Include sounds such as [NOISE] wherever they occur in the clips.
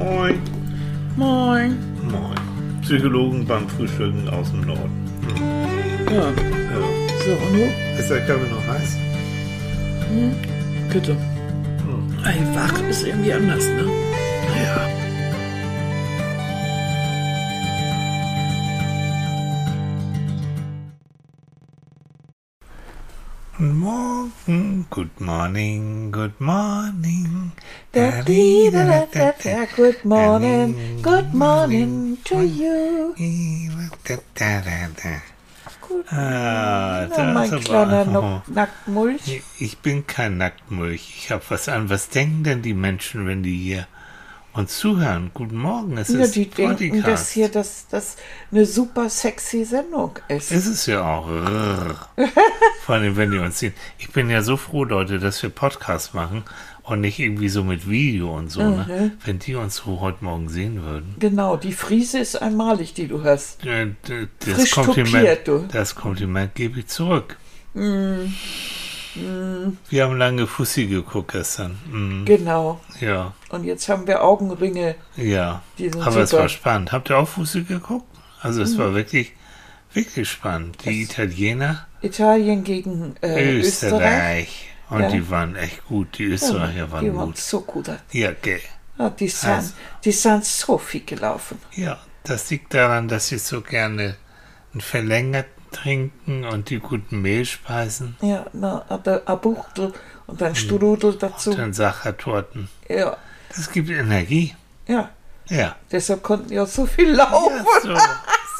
Moin. Moin. Moin. Psychologen beim Frühstücken aus dem Norden. Ja, Ja. so, und du? Ist der Kaffee noch heiß? Bitte. Hm. Ey, wach ist irgendwie anders, ne? Guten Morgen, good morning, good morning. Da, di, da, da, da, da. Good morning, good morning to you. Gut. Ah, Na, mein das ist kleiner aber, Nock- Nacktmulch. Ich bin kein Nacktmulch. Ich habe was an. Was denken denn die Menschen, wenn die hier uns zuhören? Guten Morgen, es Ja, ist die denken, Podcast. dass hier das, das eine super sexy Sendung ist. Ist es ja auch. [LAUGHS] Vor allem, wenn die uns sehen. Ich bin ja so froh, Leute, dass wir Podcast machen und nicht irgendwie so mit Video und so. Mhm. Ne? Wenn die uns so heute Morgen sehen würden. Genau, die Friese ist einmalig, die du hast. Das Frisch Kompliment, tupiert, du. das Kompliment gebe ich zurück. Mm. Wir haben lange Fussi geguckt gestern. Mm, Genau. ja, Und jetzt haben wir Augenringe. ja. Die Aber es super. war spannend. Habt ihr auch Fussi geguckt? Also es war wirklich, wirklich spannend. Die Italiener, Italien gegen äh, Österreich. Österreich. Und Ja. die waren echt gut. Die Österreicher waren die waren gut. so gut. Ja, gell. Ja, die, sind, Also. die sind so viel gelaufen. Ja, das liegt daran, dass sie so gerne einen verlängert trinken und die guten Mehlspeisen Ja, na, der Abuchtel und dann Strudel dazu. und dann Sachertorten. Ja, Das gibt Energie. ja. Ja. Deshalb konnten auch so viel laufen. ja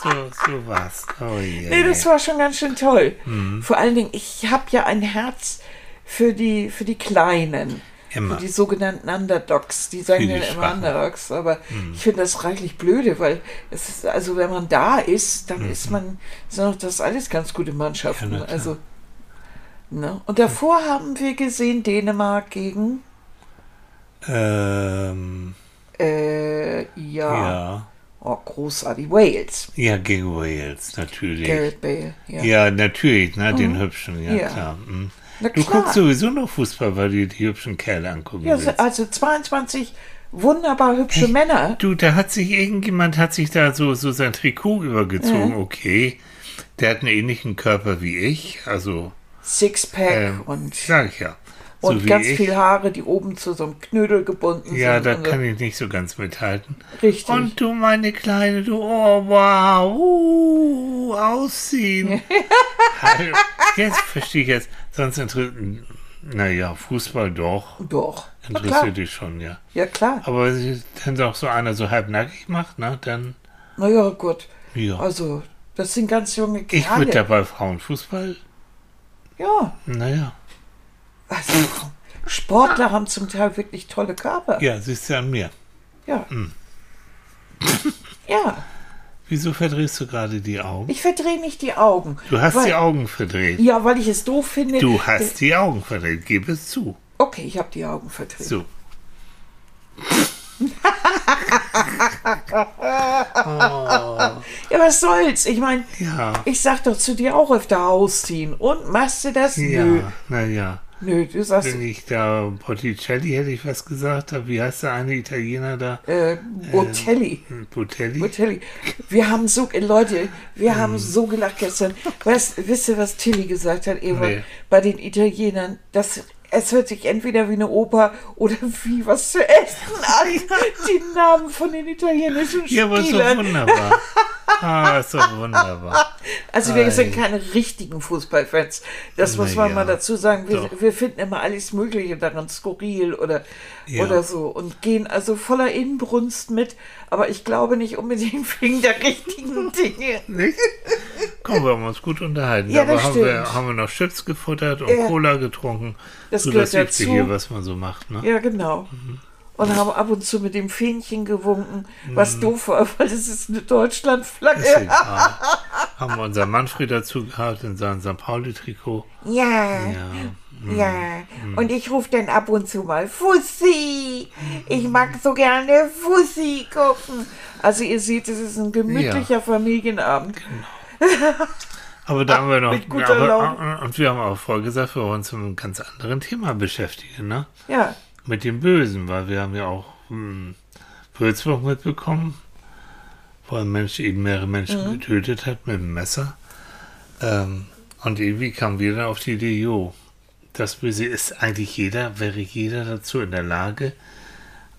so, so, so war's. Oh je. Nee, das war schon ganz schön toll. Mhm. Vor allen Dingen, ich habe ja ein Herz für die, für die Kleinen. Immer. Für die sogenannten Underdogs. Die sagen ja immer. Mhm. Underdogs, aber ich finde das reichlich blöde, weil es ist, also wenn man da ist, dann ist man, sind das alles ganz gute Mannschaften. Mhm. Ja, also, ne? Und davor haben wir gesehen Dänemark gegen, Ähm, äh, ja, ja. Oh, großartig, Wales. Ja, gegen Wales, natürlich. Gareth Bale, ja. Ja, natürlich, ne, den hübschen, ja, Ja. klar. Mhm. Du guckst sowieso noch Fußball, weil du die hübschen Kerle angucken Ja, willst. also 22 wunderbar hübsche Männer. Du, da hat sich irgendjemand, hat sich da so, so sein Trikot übergezogen, okay. Der hat einen ähnlichen Körper wie ich, also, Sixpack ähm, und, sag ich ja. So und wie ganz ich. viel Haare, die oben zu so einem Knödel gebunden Ja, sind. da und so. kann ich nicht so ganz mithalten. Richtig. Und du, meine Kleine, du, oh, wow, uh, ausziehen. [LAUGHS] Hallo, jetzt verstehe ich jetzt, sonst interessiert, naja, Fußball doch, Doch. Interessiert dich schon, ja. Ja, klar. Aber wenn dann doch so einer so halbnackig macht, ne, dann, Naja, gut. ja. Also, das sind ganz junge Ich Kerle. würde dabei Frauenfußball, ja. naja. Also, Sportler haben zum Teil wirklich tolle Körper. Ja, siehst du an mir. Ja. Hm. ja. Wieso verdrehst du gerade die Augen? Ich verdrehe nicht die Augen. Du hast weil, die Augen verdreht. Ja, weil ich es doof finde. Du hast die Augen verdreht, gib es zu. Okay, ich habe die Augen verdreht. So. Ja, was soll's? Ich meine, Ja. ich sag doch zu dir auch öfter ausziehen. Und machst du das? Ja, naja. Nö, du sagst, Wenn ich da Botticelli hätte ich was gesagt wie heißt der eine Italiener da? äh, Botelli. Hm, Botelli? Botelli. Wir haben so, Leute, wir Hm. haben so gelacht gestern. Weißt, wisst ihr, was Tilly gesagt hat eben Nee. bei den Italienern? Das, es hört sich entweder wie eine Oper oder wie was zu essen an. [LAUGHS] Die Namen von den italienischen Ja, aber Spielern. wunderbar. [LAUGHS] Ah, ist doch wunderbar. Also wir Ei. sind keine richtigen Fußballfans. Das muss man ja, mal dazu sagen. Wir, doch. wir finden immer alles Mögliche daran skurril oder, Ja. oder so und gehen also voller Inbrunst mit. Aber ich glaube nicht unbedingt [LAUGHS] wegen der richtigen [LAUGHS] Dinge. Nicht? Komm, wir haben uns gut unterhalten. Ja, Aber das haben wir, stimmt. haben wir noch Chips gefuttert und Ja. Cola getrunken. Das so gehört das Übliche dazu. hier, was man so macht. Ne? Ja, genau. Und haben ab und zu mit dem Fähnchen gewunken, was Mhm. doof war, weil das ist eine Deutschlandflagge. [LAUGHS] Haben wir unseren Manfred dazu gehabt in seinem St. Pauli-Trikot. Ja, Ja. ja. Und ich rufe dann ab und zu mal Fussi. Ich mag so gerne Fussi gucken. Also ihr seht, es ist ein gemütlicher Familienabend. Aber da [LAUGHS] haben wir noch. Mit guter aber, Laune. und wir haben auch vorgesagt, wir wollen uns mit einem ganz anderen Thema beschäftigen, ne? Ja, Mit dem Bösen, weil wir haben ja auch hm, Würzburg mitbekommen, wo ein Mensch eben mehrere Menschen Mhm. getötet hat mit dem Messer. Ähm, und irgendwie kam wir dann auf die Idee, jo, das Böse ist eigentlich jeder, wäre jeder dazu in der Lage,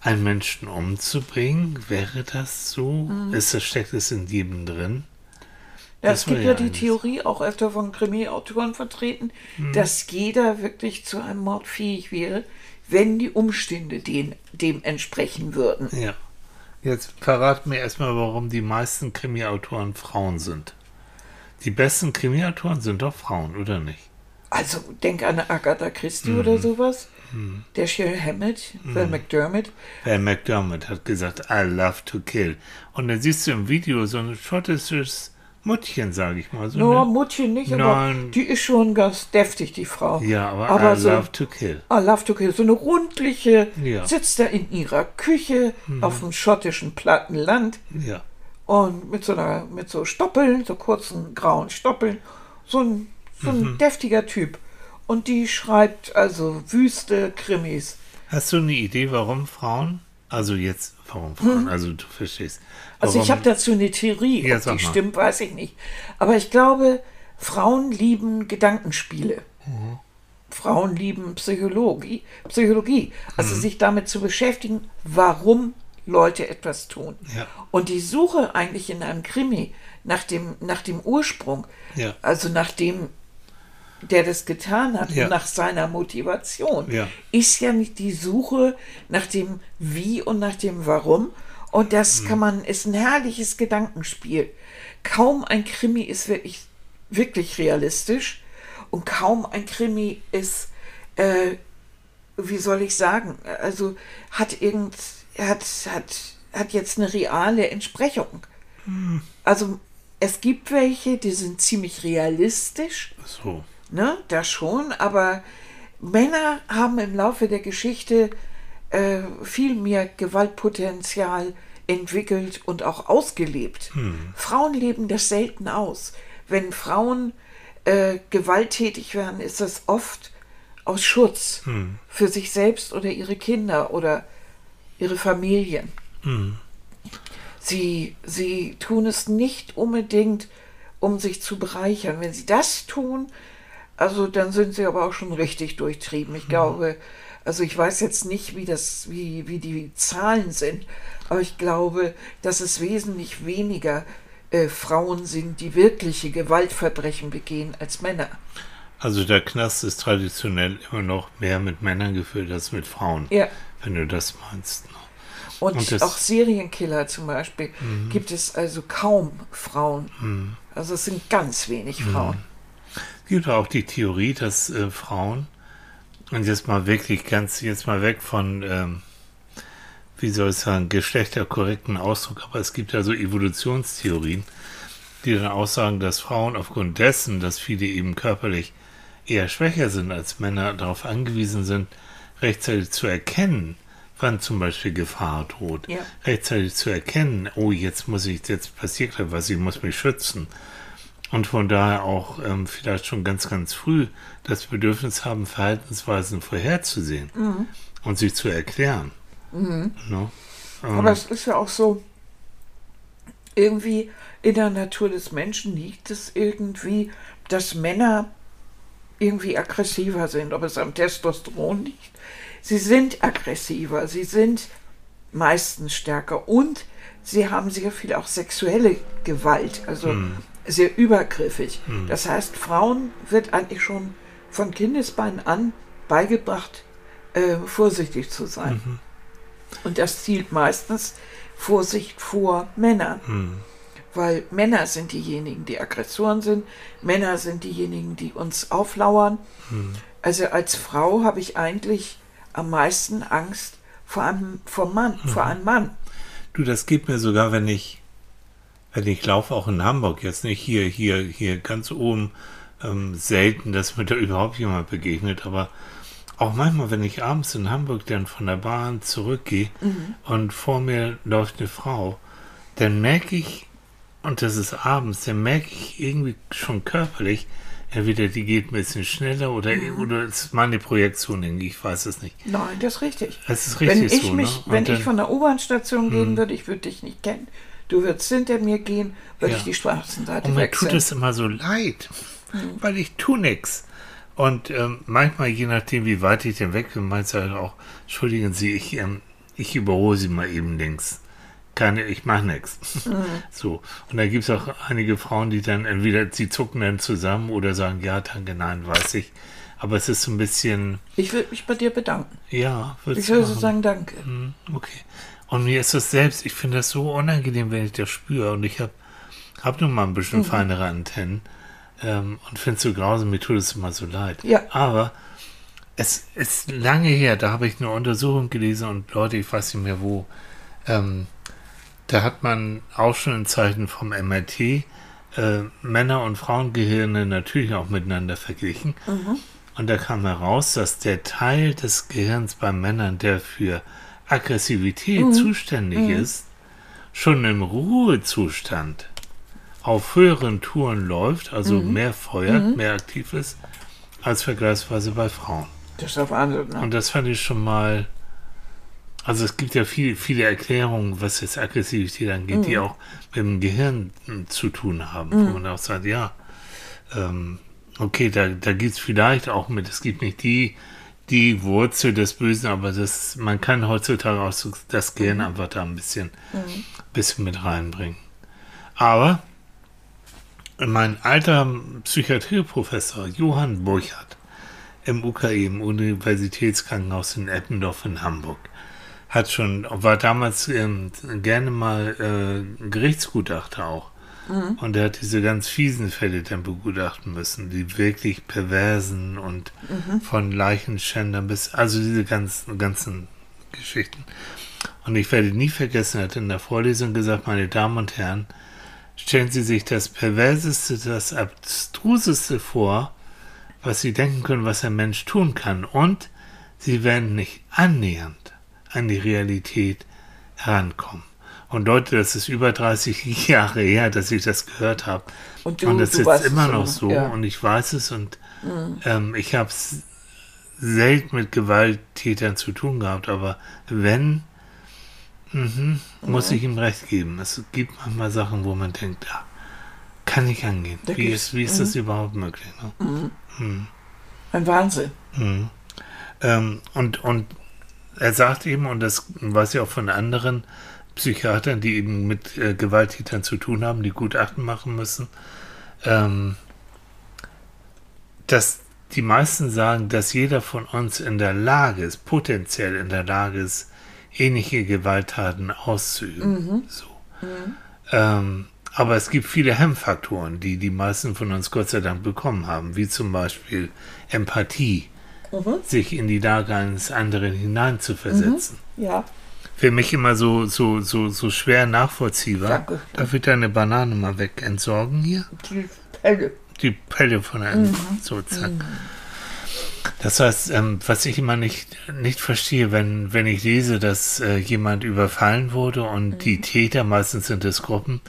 einen Menschen umzubringen? Wäre das so? Mhm. Ist das, steckt es in jedem drin? Ja, Das es gibt ja ja die eines. Theorie, auch öfter von Krimi-Autoren vertreten, Mhm. dass jeder wirklich zu einem Mord fähig wäre, wenn die Umstände den, dem entsprechen würden. Ja. Jetzt verrat mir erstmal, warum die meisten Krimi-Autoren Frauen sind. Die besten Krimi-Autoren sind doch Frauen, oder nicht? Also denk an Agatha Christie Mhm. oder sowas. Der Shell Hammett, Val McDermott. Val McDermott hat gesagt, I love to kill. Und dann siehst du im Video so ein schottisches Muttchen, sage ich mal. So No, eine- Muttchen nicht, aber Nein. die ist schon ganz deftig, die Frau. ja, aber, aber I so, love to kill. I love to kill. So eine rundliche, Ja. Mhm. sitzt da in ihrer Küche auf dem schottischen platten Land Ja. und mit so einer, mit so Stoppeln, so kurzen grauen Stoppeln. So ein, so Mhm. ein deftiger Typ. Und die schreibt also wüste Krimis. Hast du eine Idee, warum Frauen? Also jetzt, warum Frauen? Also du verstehst. Also ich habe dazu eine Theorie, Ja, ob die mal. stimmt, weiß ich nicht. Aber ich glaube, Frauen lieben Gedankenspiele. Mhm. Frauen lieben Psychologie, Psychologie. Also Mhm. sich damit zu beschäftigen, warum Leute etwas tun. Ja. Und die Suche eigentlich in einem Krimi nach dem, nach dem Ursprung, Ja. also nach dem, der das getan hat, Ja. nach seiner Motivation, Ja. ist ja nicht die Suche nach dem Wie und nach dem Warum. Und Mhm. das kann man, ist ein herrliches Gedankenspiel. Kaum ein Krimi ist wirklich, wirklich realistisch und kaum ein Krimi ist, äh, wie soll ich sagen, also hat irgend, hat, hat, hat jetzt eine reale Entsprechung. Also es gibt welche, die sind ziemlich realistisch, So. Ne, das schon, aber Männer haben im Laufe der Geschichte äh, viel mehr Gewaltpotenzial entwickelt und auch ausgelebt. Frauen leben das selten aus. Wenn Frauen äh, gewalttätig werden, ist das oft aus Schutz für sich selbst oder ihre Kinder oder ihre Familien. Sie, sie tun es nicht unbedingt, um sich zu bereichern. Wenn sie das tun, also dann sind sie aber auch schon richtig durchtrieben. Ich glaube, also ich weiß jetzt nicht, wie das, wie, wie die Zahlen sind, aber ich glaube, dass es wesentlich weniger äh, Frauen sind, die wirkliche Gewaltverbrechen begehen, als Männer. Also der Knast ist traditionell immer noch mehr mit Männern gefüllt als mit Frauen. Ja. Wenn du das meinst. ne? Und, Und auch Serienkiller zum Beispiel gibt es also kaum Frauen. Also es sind ganz wenig Frauen. Es gibt auch die Theorie, dass äh, Frauen, und jetzt mal wirklich ganz, jetzt mal weg von, ähm, wie soll ich sagen, geschlechterkorrekten Ausdruck, aber es gibt ja so Evolutionstheorien, die dann aussagen, dass Frauen aufgrund dessen, dass viele eben körperlich eher schwächer sind als Männer, darauf angewiesen sind, rechtzeitig zu erkennen, wann zum Beispiel Gefahr droht. Ja. Rechtzeitig zu erkennen, oh, jetzt muss ich, jetzt passiert was, ich muss mich schützen. Und von daher auch ähm, vielleicht schon ganz, ganz früh das Bedürfnis haben, Verhaltensweisen vorherzusehen und sie zu erklären. Ne? Ähm, Aber es ist ja auch so, irgendwie in der Natur des Menschen liegt es irgendwie, dass Männer irgendwie aggressiver sind, ob es am Testosteron liegt. Sie sind aggressiver, sie sind meistens stärker. Und sie haben sehr viel auch sexuelle Gewalt, also sehr übergriffig. Das heißt, Frauen wird eigentlich schon von Kindesbein an beigebracht, äh, vorsichtig zu sein. Und das zielt meistens Vorsicht vor Männern. Weil Männer sind diejenigen, die Aggressoren sind. Männer sind diejenigen, die uns auflauern. Also als Frau habe ich eigentlich am meisten Angst vor einem, vor Mann, vor einem Mann. Du, das geht mir sogar, wenn ich, wenn ich laufe, auch in Hamburg, jetzt nicht hier, hier, hier ganz oben, ähm, selten, dass mir da [LAUGHS] überhaupt jemand begegnet, aber auch manchmal, wenn ich abends in Hamburg dann von der Bahn zurückgehe und vor mir läuft eine Frau, dann merke ich, und das ist abends, dann merke ich irgendwie schon körperlich, entweder die geht ein bisschen schneller oder, oder es ist meine Projektion, irgendwie, ich weiß es nicht. Nein, das ist richtig. Es ist Wenn richtig ich so, mich, ne? Wenn dann- ich von der U-Bahn-Station gehen würde, ich würde dich nicht kennen. Du würdest hinter mir gehen, würde Ja. ich die Straßenseite Und mir wechseln. tut es immer so leid, Mhm. weil ich tu nix. Und ähm, manchmal, je nachdem, wie weit ich denn weg bin, meinst du halt auch, entschuldigen Sie, ich, ähm, ich überhole Sie mal eben links. Keine, ich mache nichts. Mhm. [LAUGHS] So. Und da gibt es auch einige Frauen, die dann entweder, sie zucken dann zusammen oder sagen, ja, danke, nein, weiß ich. Aber es ist so ein bisschen, ich würde mich bei dir bedanken. ja, Ich würde so sagen, danke. Hm, Okay. Und mir ist das selbst, ich finde das so unangenehm, wenn ich das spüre. Und ich habe hab nun mal ein bisschen feinere Antennen ähm, und finde es so grausam, mir tut es immer so leid. Ja. Aber es ist lange her, da habe ich eine Untersuchung gelesen und Leute, ich weiß nicht mehr wo, ähm, da hat man auch schon in Zeiten vom MRT äh, Männer- und Frauengehirne natürlich auch miteinander verglichen. Und da kam heraus, dass der Teil des Gehirns bei Männern, der für Aggressivität zuständig ist, schon im Ruhezustand auf höheren Touren läuft, also mehr feuert, mehr aktiv ist, als vergleichsweise bei Frauen. Das ist doch Wahnsinn. Ne? Und das fand ich schon mal. Also es gibt ja viel, viele Erklärungen, was jetzt Aggressivität angeht, die auch mit dem Gehirn hm, zu tun haben. Wo man auch sagt, ja, ähm, okay, da, da gibt es vielleicht auch mit, es gibt nicht die, die Wurzel des Bösen, aber das, man kann heutzutage auch so das Gehirn einfach da ein bisschen, bisschen mit reinbringen. Aber mein alter Psychiatrieprofessor Johann Burchardt im UKE, im Universitätskrankenhaus in Eppendorf in Hamburg, hat schon, war damals ähm, gerne mal äh, Gerichtsgutachter auch. Und er hat diese ganz fiesen Fälle dann begutachten müssen, die wirklich perversen und von Leichenschändern bis, also diese ganzen, ganzen Geschichten. Und ich werde nie vergessen, er hat in der Vorlesung gesagt, meine Damen und Herren, stellen Sie sich das Perverseste, das Abstruseste vor, was Sie denken können, was ein Mensch tun kann. Und Sie werden nicht annähernd an die Realität herankommen. Und Leute, das ist über 30 [LAUGHS] Jahre her, dass ich das gehört habe. Und du- das ist immer noch so. ja. Und ich weiß es. Und ähm, ich habe es selten mit Gewalttätern zu tun gehabt. Aber wenn, mhm, muss ich ihm recht geben. Es gibt manchmal Sachen, wo man denkt, ja, kann ich angehen. Da Wie ist, wie ist das überhaupt möglich? Ne? Ein Wahnsinn. Ähm, und, und er sagt eben, und das weiß ich auch von anderen Psychiatern, die eben mit äh, Gewalttätern zu tun haben, die Gutachten machen müssen, ähm, dass die meisten sagen, dass jeder von uns in der Lage ist, potenziell in der Lage ist, ähnliche Gewalttaten auszuüben. So. Ähm, aber es gibt viele Hemmfaktoren, die die meisten von uns Gott sei Dank bekommen haben, wie zum Beispiel Empathie, sich in die Lage eines anderen hineinzuversetzen. Ja. Für mich immer so, so, so, so schwer nachvollziehbar. Danke. Darf ich deine Banane mal weg entsorgen hier? Die Pelle. Die Pelle von einem so zack. Das heißt, ähm, was ich immer nicht, nicht verstehe, wenn, wenn ich lese, dass äh, jemand überfallen wurde und die Täter, meistens sind es Gruppen,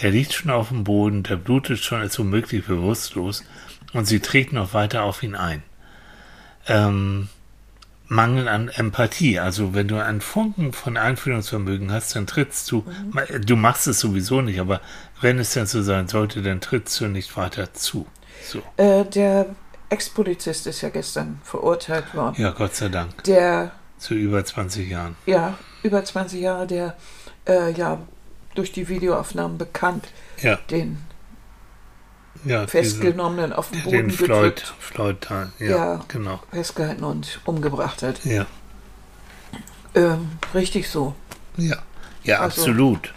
der liegt schon auf dem Boden, der blutet schon, ist womöglich bewusstlos und sie treten noch weiter auf ihn ein. Ähm, Mangel an Empathie. Also wenn du einen Funken von Einfühlungsvermögen hast, dann trittst du, du machst es sowieso nicht, aber wenn es denn so sein sollte, dann trittst du nicht weiter zu. So. Äh, der Ex-Polizist ist ja gestern verurteilt worden. Ja, Gott sei Dank. Der, Zu über 20 Jahren. ja, über 20 Jahre, der, äh, ja, durch die Videoaufnahmen bekannt, Ja, den ja. Festgenommenen auf den Diese, Boden den Floyd, gedrückt, Floyd da. Ja, Ja. genau. festgehalten und umgebracht hat. Ja, Ähm, richtig so. ja. Ja, Also- absolut.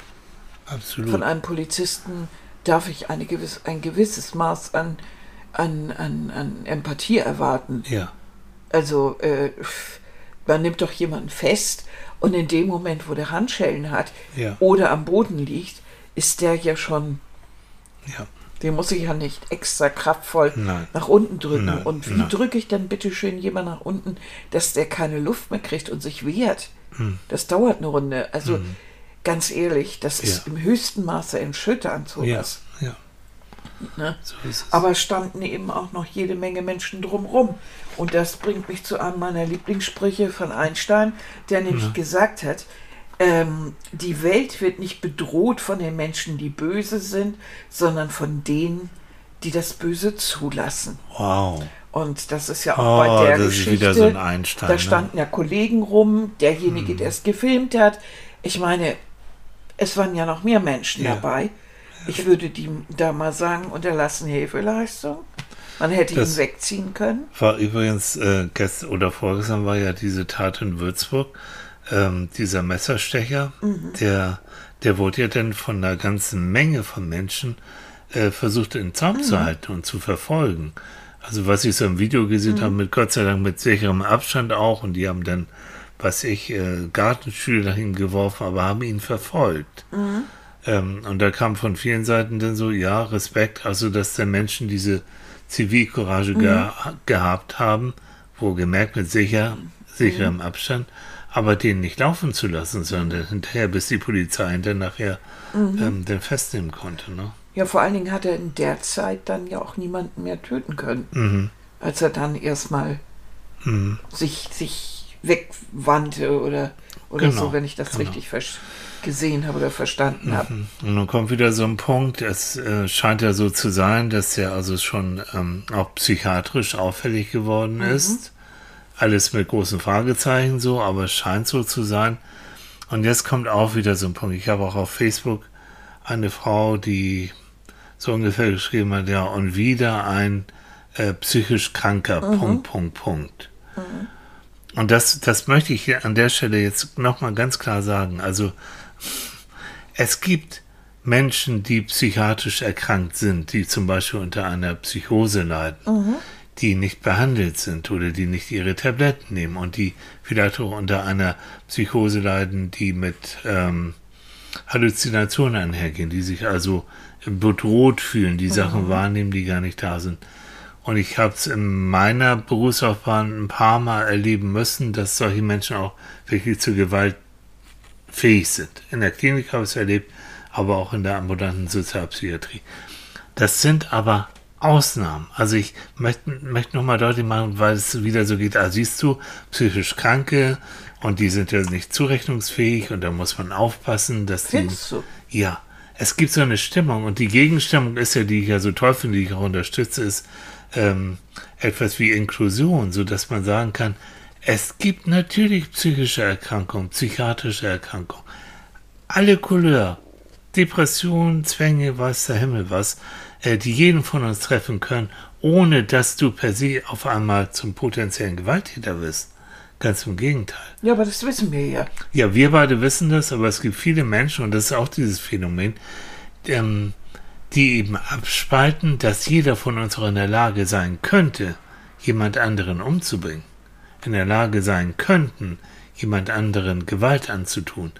Absolut. Von einem Polizisten darf ich eine gewiss, ein gewisses Maß an, an, an, an Empathie erwarten. ja, Also, äh, man nimmt doch jemanden fest und in dem Moment, wo der Handschellen hat ja, oder am Boden liegt, ist der ja schon, ja. Den muss ich ja nicht extra kraftvoll Nein. nach unten drücken. Nein, und wie drücke ich dann bitte schön jemand nach unten, dass der keine Luft mehr kriegt und sich wehrt? Hm. Das dauert eine Runde. Also ganz ehrlich, das ist Ja. im höchsten Maße erschütternd Ja, sowas. ja. Ne? So Aber es standen eben auch noch jede Menge Menschen drumherum. Und das bringt mich zu einem meiner Lieblingssprüche von Einstein, der nämlich ja. gesagt hat, ähm, die Welt wird nicht bedroht von den Menschen, die böse sind, sondern von denen, die das Böse zulassen. Wow. Und das ist ja auch oh, bei der das Geschichte. Ist wieder so ein Einstein, da ne? standen ja Kollegen rum, derjenige, hm. der es gefilmt hat. Ich meine, es waren ja noch mehr Menschen ja. dabei. Ich würde die da mal sagen, unterlassen Hilfeleistung. Man hätte das ihn wegziehen können. War übrigens äh, gestern oder vorgestern war ja diese Tat in Würzburg. Ähm, dieser Messerstecher, mhm. der, der wurde ja dann von einer ganzen Menge von Menschen äh, versucht in Zaum mhm. zu halten und zu verfolgen. Also was ich so im Video gesehen mhm. habe, mit Gott sei Dank mit sicherem Abstand auch und die haben dann, was ich, äh, Gartenstühle dahin geworfen, aber haben ihn verfolgt. Mhm. Ähm, und da kam von vielen Seiten dann so, ja, Respekt, also dass der Menschen diese Zivilcourage mhm. ge gehabt haben, wo gemerkt mit sicher, sicherem mhm. Abstand, aber den nicht laufen zu lassen, sondern hinterher, bis die Polizei dann nachher mhm. ähm, den festnehmen konnte. Ne? Ja, vor allen Dingen hat er in der Zeit dann ja auch niemanden mehr töten können, mhm. als er dann erstmal mhm. sich, sich wegwandte oder, oder genau, so, wenn ich das genau. richtig gesehen habe oder verstanden habe. Mhm. Und dann kommt wieder so ein Punkt, es äh, scheint ja so zu sein, dass er also schon ähm, auch psychiatrisch auffällig geworden mhm. ist. Alles mit großen Fragezeichen so, aber es scheint so zu sein. Und jetzt kommt auch wieder so ein Punkt. Ich habe auch auf Facebook eine Frau, die so ungefähr geschrieben hat, ja, und wieder ein äh, psychisch kranker, mhm. Punkt, Punkt, Punkt. Mhm. Und das, das möchte ich hier an der Stelle jetzt nochmal ganz klar sagen. Also, es gibt Menschen, die psychiatrisch erkrankt sind, die zum Beispiel unter einer Psychose leiden, mhm. Die nicht behandelt sind oder die nicht ihre Tabletten nehmen und die vielleicht auch unter einer Psychose leiden, die mit ähm, Halluzinationen einhergehen, die sich also bedroht fühlen, die mhm. Sachen wahrnehmen, die gar nicht da sind. Und ich habe es in meiner Berufslaufbahn ein paar Mal erleben müssen, dass solche Menschen auch wirklich zur Gewalt fähig sind. In der Klinik habe ich es erlebt, aber auch in der ambulanten Sozialpsychiatrie. Das sind aber Ausnahmen. Also ich möchte, möchte nochmal deutlich machen, weil es wieder so geht, ah, siehst du, psychisch Kranke und die sind ja nicht zurechnungsfähig und da muss man aufpassen, dass die... Du? Ja, es gibt so eine Stimmung und die Gegenstimmung ist ja, die ich ja so toll finde, die ich auch unterstütze, ist ähm, etwas wie Inklusion, so dass man sagen kann, es gibt natürlich psychische Erkrankungen, psychiatrische Erkrankungen, alle Couleur, Depressionen, Zwänge, weiß der Himmel was, die jeden von uns treffen können, ohne dass du per se auf einmal zum potenziellen Gewalttäter wirst. Ganz im Gegenteil. Ja, aber das wissen wir ja. Ja, wir beide wissen das, aber es gibt viele Menschen, und das ist auch dieses Phänomen, ähm, die eben abspalten, dass jeder von uns auch in der Lage sein könnte, jemand anderen umzubringen. In der Lage sein könnten, jemand anderen Gewalt anzutun.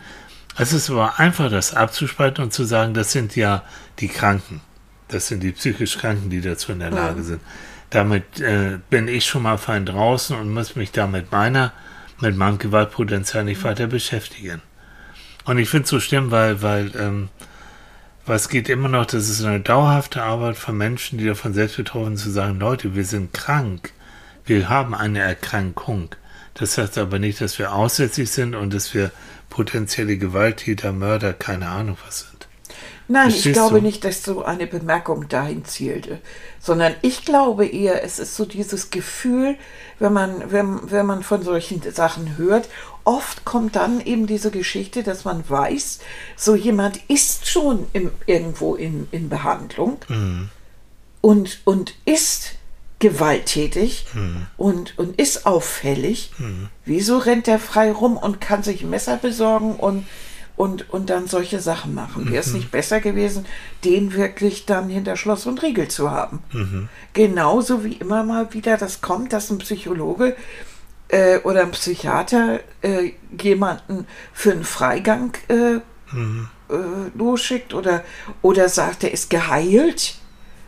Es ist aber einfach, das abzuspalten und zu sagen, das sind ja die Kranken. Das sind die psychisch Kranken, die dazu in der Lage sind damit äh, bin ich schon mal fein draußen und muss mich da mit meiner, mit meinem Gewaltpotenzial nicht weiter beschäftigen. Und ich finde es so schlimm, weil, weil, ähm, was geht immer noch, das ist eine dauerhafte Arbeit von Menschen, die davon selbst betroffen sind, zu sagen, Leute, wir sind krank. Wir haben eine Erkrankung. Das heißt aber nicht, dass wir aussätzlich sind und dass wir potenzielle Gewalttäter, Mörder, keine Ahnung was sind. Nein, ich glaube du? nicht, dass so eine Bemerkung dahin zielte, sondern ich glaube eher, es ist so dieses Gefühl, wenn man, wenn, wenn man von solchen Sachen hört, oft kommt dann eben diese Geschichte, dass man weiß, so jemand ist schon im, irgendwo in, in Behandlung mhm. und, und ist gewalttätig mhm. und, und ist auffällig. Mhm. Wieso rennt der frei rum und kann sich Messer besorgen und und, und dann solche Sachen machen. Wäre es mhm. nicht besser gewesen, den wirklich dann hinter Schloss und Riegel zu haben? Mhm. Genauso wie immer mal wieder das kommt, dass ein Psychologe äh, oder ein Psychiater äh, jemanden für einen Freigang äh, mhm. Äh, losschickt oder, oder sagt, er ist geheilt.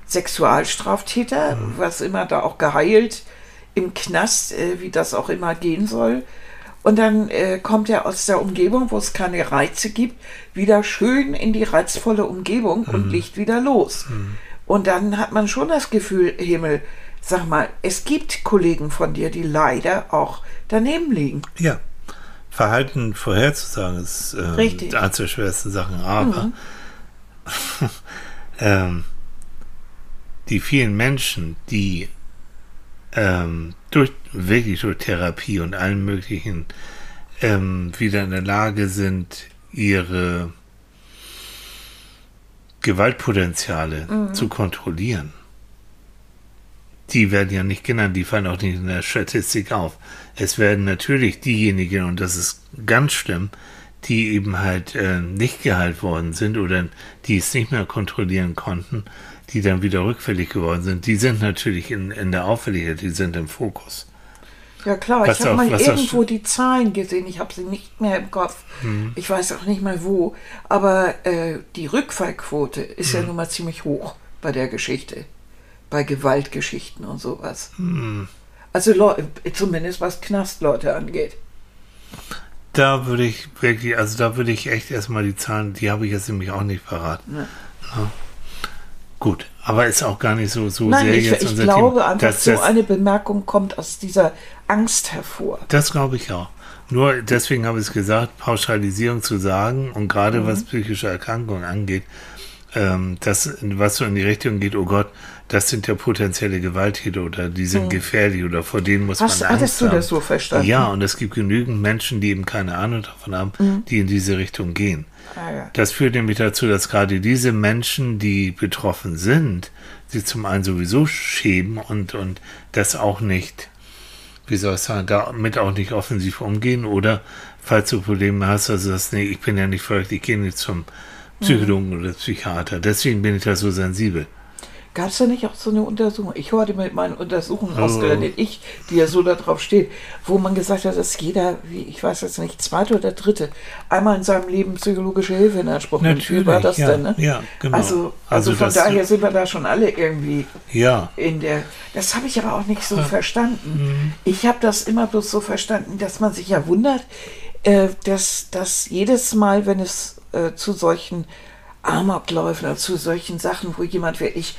Sexualstraftäter, mhm. was immer da auch geheilt im Knast, äh, wie das auch immer gehen soll. Und dann äh, kommt er aus der Umgebung, wo es keine Reize gibt, wieder schön in die reizvolle Umgebung mhm. und legt wieder los. Mhm. Und dann hat man schon das Gefühl, Himmel, sag mal, es gibt Kollegen von dir, die leider auch daneben liegen. Ja. Verhalten vorherzusagen ist äh, Richtig. eines der schwersten Sachen, aber [LAUGHS] ähm, die vielen Menschen, die ähm, durch, wirklich durch Therapie und allen möglichen ähm, wieder in der Lage sind, ihre Gewaltpotenziale zu kontrollieren. Die werden ja nicht genannt, die fallen auch nicht in der Statistik auf. Es werden natürlich diejenigen, und das ist ganz schlimm, die eben halt äh, nicht geheilt worden sind oder die es nicht mehr kontrollieren konnten, die dann wieder rückfällig geworden sind, die sind natürlich in, in der Auffälligkeit, die sind im Fokus. Ja klar, Was ich habe mal irgendwo die Zahlen gesehen, ich habe sie nicht mehr im Kopf. Mhm. Ich weiß auch nicht mal wo. Aber äh, die Rückfallquote ist Mhm. ja nun mal ziemlich hoch bei der Geschichte. Bei Gewaltgeschichten und sowas. Mhm. Also zumindest was Knastleute angeht. Da würde ich wirklich, also da würde ich echt erstmal die Zahlen, die habe ich jetzt nämlich auch nicht parat. Ne. Ja. Gut, aber ist auch gar nicht so, so Nein, sehr ich, jetzt ich unser glaube Thema. einfach, Das- so eine Bemerkung kommt aus dieser Angst hervor. Das glaube ich auch. Nur deswegen habe ich es gesagt, Pauschalisierung zu sagen und gerade was psychische Erkrankungen angeht, ähm, das, was so in die Richtung geht, oh Gott, das sind ja potenzielle Gewalttäter oder die sind gefährlich oder vor denen muss Hast, man Angst hattest du haben. das so verstanden? Ja, und es gibt genügend Menschen, die eben keine Ahnung davon haben, die in diese Richtung gehen. Ja. Das führt nämlich dazu, dass gerade diese Menschen, die betroffen sind, sich zum einen sowieso schämen und, und das auch nicht, wie soll ich sagen, damit auch nicht offensiv umgehen oder falls du Probleme hast, also das, nee, ich bin ja nicht verrückt, ich gehe nicht zum Psychologen oder Psychiater. Deswegen bin ich da so sensibel. Gab es da nicht auch so eine Untersuchung? Ich wurde mit meinen Untersuchungen Oh. ausgelandet, ich, die ja so da drauf steht, wo man gesagt hat, dass jeder, wie ich weiß jetzt nicht, zweite oder dritte, einmal in seinem Leben psychologische Hilfe in Anspruch nimmt. Wie war das ja, denn? Ne? ja, genau. Also, also, von das- daher sind wir da schon alle irgendwie ja, in der. Das habe ich aber auch nicht so Mhm. verstanden. Ich habe das immer bloß so verstanden, dass man sich ja wundert, äh, dass, dass jedes Mal, wenn es äh, zu solchen Amokläufen oder zu solchen Sachen, wo jemand wirklich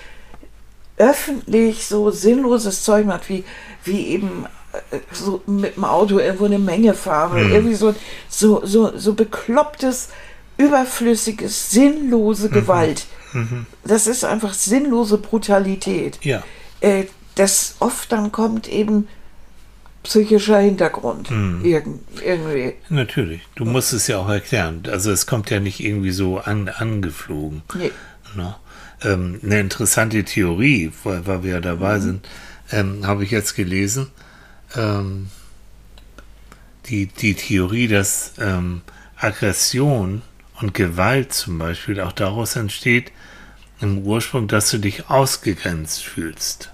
öffentlich so sinnloses Zeug macht, wie, wie eben äh, so mit dem Auto irgendwo eine Menge fahren oder irgendwie so, so, so, so beklopptes, überflüssiges, sinnlose Gewalt. Das ist einfach sinnlose Brutalität. ja, Äh, das oft dann kommt eben psychischer Hintergrund. Irgend, irgendwie. natürlich. Du musst es ja auch erklären. Also es kommt ja nicht irgendwie so an, angeflogen. Nee. Ne? Ähm, eine interessante Theorie, weil, weil wir ja dabei sind, ähm, habe ich jetzt gelesen. Ähm, die, die Theorie, dass ähm, Aggression und Gewalt zum Beispiel auch daraus entsteht, im Ursprung, dass du dich ausgegrenzt fühlst.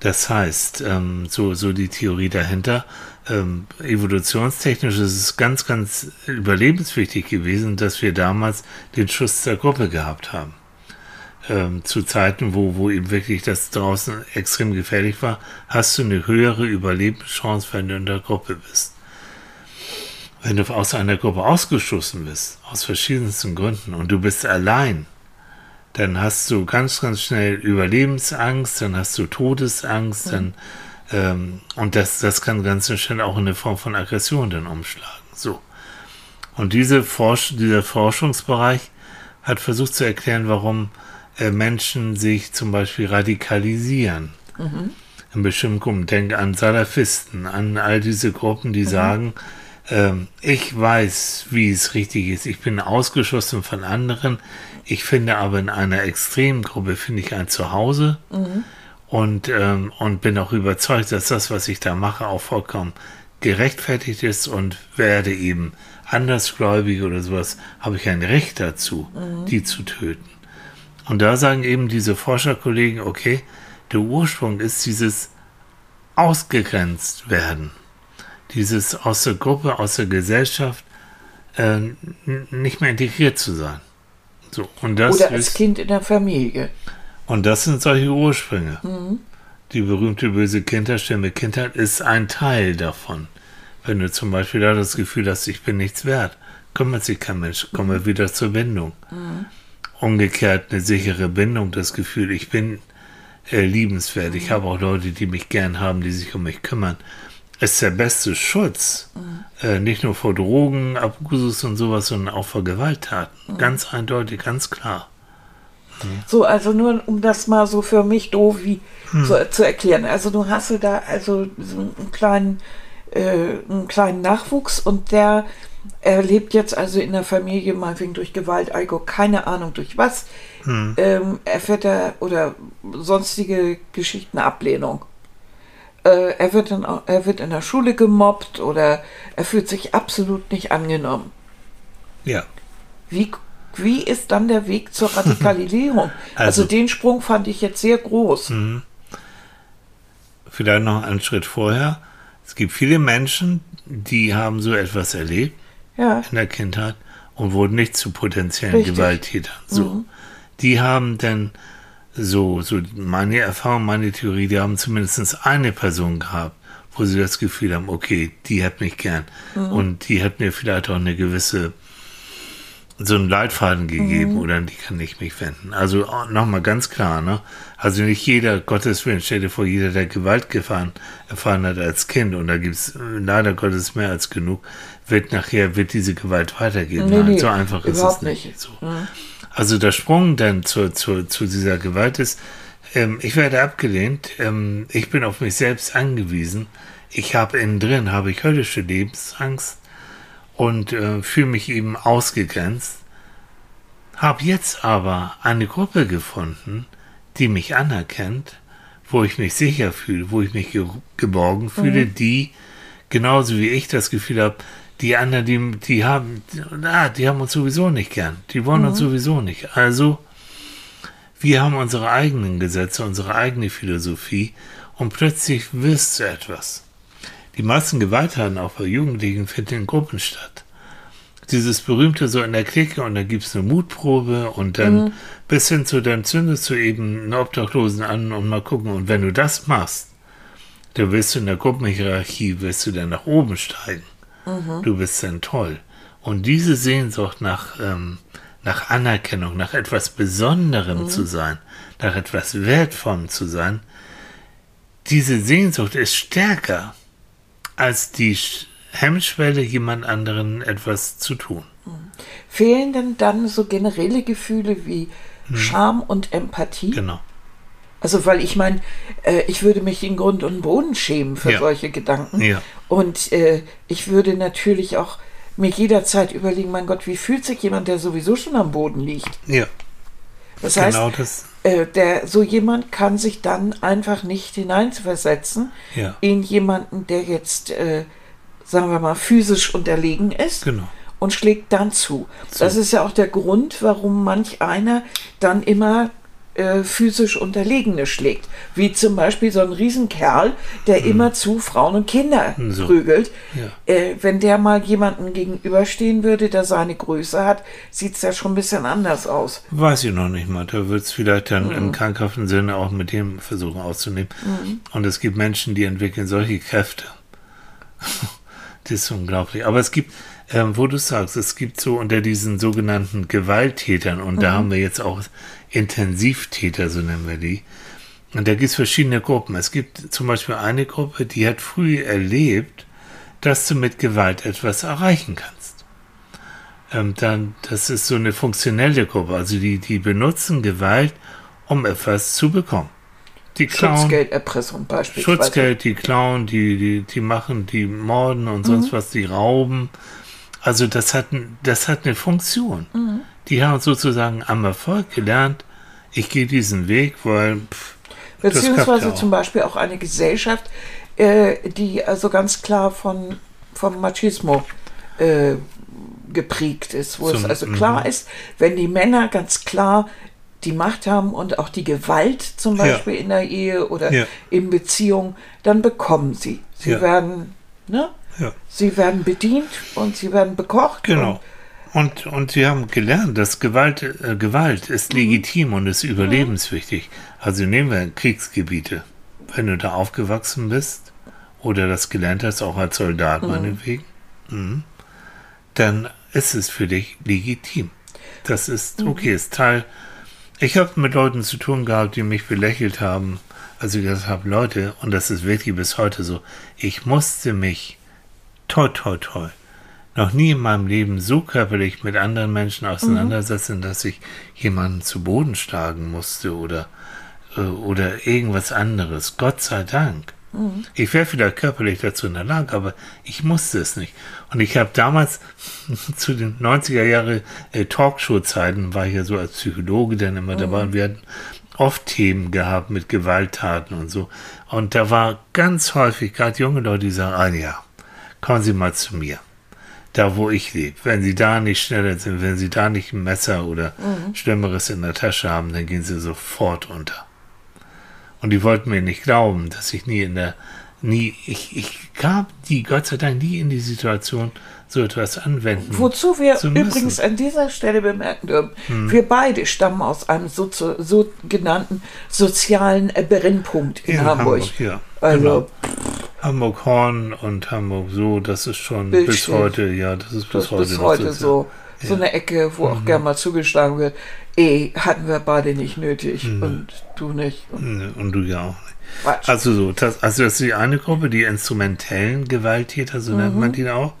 Das heißt, ähm, so, so die Theorie dahinter, ähm, evolutionstechnisch ist es ganz, ganz überlebenswichtig gewesen, dass wir damals den Schuss der Gruppe gehabt haben. Ähm, zu Zeiten, wo, wo eben wirklich das draußen extrem gefährlich war, hast du eine höhere Überlebenschance, wenn du in der Gruppe bist. Wenn du aus einer Gruppe ausgestoßen bist, aus verschiedensten Gründen, und du bist allein, dann hast du ganz, ganz schnell Überlebensangst, dann hast du Todesangst, dann ähm, und das, das kann ganz schnell auch in eine Form von Aggression dann umschlagen. So. Und diese Forsch dieser Forschungsbereich hat versucht zu erklären, warum Menschen sich zum Beispiel radikalisieren. In bestimmten Gruppen. Denk an Salafisten, an all diese Gruppen, die sagen, ähm, ich weiß, wie es richtig ist. Ich bin ausgeschlossen von anderen. Ich finde aber in einer Extremgruppe finde ich ein Zuhause und, ähm, und bin auch überzeugt, dass das, was ich da mache, auch vollkommen gerechtfertigt ist und werde eben andersgläubig oder sowas, habe ich ein Recht dazu, die zu töten. Und da sagen eben diese Forscherkollegen, okay, der Ursprung ist dieses ausgegrenzt werden, dieses aus der Gruppe, aus der Gesellschaft äh, nicht mehr integriert zu sein. So, und das Oder als ist, Kind in der Familie. und das sind solche Ursprünge. Die berühmte böse Kinderstimme Kindheit ist ein Teil davon. Wenn du zum Beispiel da das Gefühl hast, ich bin nichts wert, kümmert sich kein Mensch, kommen wir wieder zur Wendung. Umgekehrt eine sichere Bindung, das Gefühl, ich bin äh, liebenswert, ich habe auch Leute, die mich gern haben, die sich um mich kümmern, ist der beste Schutz, mhm. äh, nicht nur vor Drogen, Abusus und sowas, sondern auch vor Gewalttaten. Mhm. Ganz eindeutig, ganz klar. Mhm. So, also nur um das mal so für mich doof wie hm. zu, zu, erklären. Also du hast da also so einen kleinen, äh, einen kleinen Nachwuchs und der er lebt jetzt also in der Familie, meinetwegen durch Gewalt, Alko, keine Ahnung durch was, hm. ähm, erfährt er oder sonstige Geschichten Ablehnung. Äh, er, wird in, er wird in der Schule gemobbt oder er fühlt sich absolut nicht angenommen. Ja. Wie, wie ist dann der Weg zur [LAUGHS] Radikalisierung? also, also, den Sprung fand ich jetzt sehr groß. Mhm. Vielleicht noch einen Schritt vorher. Es gibt viele Menschen, die haben so etwas erlebt ja. in der Kindheit und wurden nicht zu potenziellen Richtig. Gewalttätern. So. Mhm. Die haben dann so, so meine Erfahrung, meine Theorie, die haben zumindest eine Person gehabt, wo sie das Gefühl haben, okay, die hat mich gern. Mhm. Und die hat mir vielleicht auch eine gewisse, so einen Leitfaden gegeben mhm. oder an die kann ich mich wenden. Also nochmal ganz klar, ne? Also nicht jeder, Gottes Willen, stell dir vor, jeder, der Gewalt gefahren, erfahren hat als Kind, und da gibt es leider Gottes mehr als genug, wird nachher, wird diese Gewalt weitergehen. Nee, Nein, so einfach ist es nicht. nicht. So. Mhm. Also der Sprung dann zu, zu, zu dieser Gewalt ist, ähm, ich werde abgelehnt, ähm, ich bin auf mich selbst angewiesen, ich habe innen drin, habe ich höllische Lebensangst und äh, fühle mich eben ausgegrenzt, habe jetzt aber eine Gruppe gefunden, die mich anerkennt, wo ich mich sicher fühle, wo ich mich ge geborgen fühle, mhm. die genauso wie ich das Gefühl habe, die anderen, die, die haben, na, die haben uns sowieso nicht gern. Die wollen mhm. uns sowieso nicht. Also, wir haben unsere eigenen Gesetze, unsere eigene Philosophie und plötzlich wirst du etwas. Die meisten Gewalttaten auch bei Jugendlichen finden in Gruppen statt. Dieses berühmte so in der Clique und dann gibt es eine Mutprobe und dann mhm. bis hin zu, dann zündest du eben einen Obdachlosen an und mal gucken. Und wenn du das machst, dann wirst du in der Gruppenhierarchie, wirst du dann nach oben steigen. Mhm. Du bist dann toll. Und diese Sehnsucht nach, ähm, nach Anerkennung, nach etwas Besonderem mhm. zu sein, nach etwas Wertvollem zu sein, diese Sehnsucht ist stärker als die Hemmschwelle, jemand anderen etwas zu tun. Fehlen denn dann so generelle Gefühle wie mhm. Scham und Empathie? Genau. Also, weil ich meine, äh, ich würde mich in Grund und Boden schämen für ja. solche Gedanken. Ja. Und äh, ich würde natürlich auch mir jederzeit überlegen, mein Gott, wie fühlt sich jemand, der sowieso schon am Boden liegt? Ja. Das genau heißt, das. Äh, der, so jemand kann sich dann einfach nicht hineinversetzen ja. in jemanden, der jetzt, äh, sagen wir mal, physisch unterlegen ist. Genau und schlägt dann zu. So. Das ist ja auch der Grund, warum manch einer dann immer äh, physisch Unterlegene schlägt. Wie zum Beispiel so ein Riesenkerl, der mhm. immer zu Frauen und Kinder so. prügelt. Ja. Äh, wenn der mal jemanden gegenüberstehen würde, der seine Größe hat, sieht es ja schon ein bisschen anders aus. Weiß ich noch nicht mal. Da wird es vielleicht dann mhm. im krankhaften Sinne auch mit dem versuchen auszunehmen. Mhm. Und es gibt Menschen, die entwickeln solche Kräfte. [LAUGHS] das ist unglaublich. Aber es gibt, ähm, wo du sagst, es gibt so unter diesen sogenannten Gewalttätern, und da mhm. haben wir jetzt auch Intensivtäter, so nennen wir die. Und da gibt es verschiedene Gruppen. Es gibt zum Beispiel eine Gruppe, die hat früh erlebt, dass du mit Gewalt etwas erreichen kannst. Ähm, dann, das ist so eine funktionelle Gruppe. Also die, die benutzen Gewalt, um etwas zu bekommen. Die klauen, Schutzgelderpressung beispielsweise. Schutzgeld, die klauen, die, die, die machen, die morden und sonst mhm. was, die rauben. Also das hat, das hat eine Funktion. Mhm. Die haben sozusagen am Erfolg gelernt, ich gehe diesen Weg, weil. Pff, Beziehungsweise zum Beispiel auch eine Gesellschaft, äh, die also ganz klar von, vom Machismo äh, geprägt ist, wo zum, es also klar mhm. ist, wenn die Männer ganz klar die Macht haben und auch die Gewalt zum Beispiel ja. in der Ehe oder ja. in Beziehung, dann bekommen sie. Sie ja. werden, ne? Sie werden bedient und sie werden bekocht. Genau. Und, und sie haben gelernt, dass Gewalt, äh, Gewalt ist mhm. legitim und ist überlebenswichtig. Also nehmen wir Kriegsgebiete. Wenn du da aufgewachsen bist oder das gelernt hast, auch als Soldat mhm. meinetwegen, mhm, dann ist es für dich legitim. Das ist, okay, ist Teil. Ich habe mit Leuten zu tun gehabt, die mich belächelt haben, als ich gesagt habe, Leute, und das ist wirklich bis heute so, ich musste mich, toi, toi, toi, noch nie in meinem Leben so körperlich mit anderen Menschen auseinandersetzen, mhm. dass ich jemanden zu Boden schlagen musste oder, äh, oder irgendwas anderes. Gott sei Dank. Mhm. Ich wäre vielleicht körperlich dazu in der Lage, aber ich musste es nicht. Und ich habe damals [LAUGHS] zu den 90er Jahre äh, Talkshow-Zeiten, war ich ja so als Psychologe dann immer mhm. dabei und wir hatten oft Themen gehabt mit Gewalttaten und so. Und da war ganz häufig, gerade junge Leute, die sagen, ah ja, kommen Sie mal zu mir da wo ich lebe. Wenn sie da nicht schneller sind, wenn sie da nicht ein Messer oder mhm. Schlimmeres in der Tasche haben, dann gehen sie sofort unter. Und die wollten mir nicht glauben, dass ich nie in der, nie, ich, ich gab die Gott sei Dank nie in die Situation, so etwas anwenden. Wozu wir übrigens an dieser Stelle bemerken dürfen, hm. wir beide stammen aus einem sogenannten so sozialen Brennpunkt in, in Hamburg. Hamburg ja. Also, genau. Hamburg Horn und Hamburg so, das ist schon Bildstedt. bis heute, ja, das ist bis das heute, bis heute so. Ja. So eine Ecke, wo mhm. auch gern mal zugeschlagen wird. Eh, hatten wir beide nicht nötig mhm. und du nicht. Und, und, du ja auch nicht. Quatsch. Also so, das, also das ist die eine Gruppe, die instrumentellen Gewalttäter, so mhm. nennt man mhm. die auch.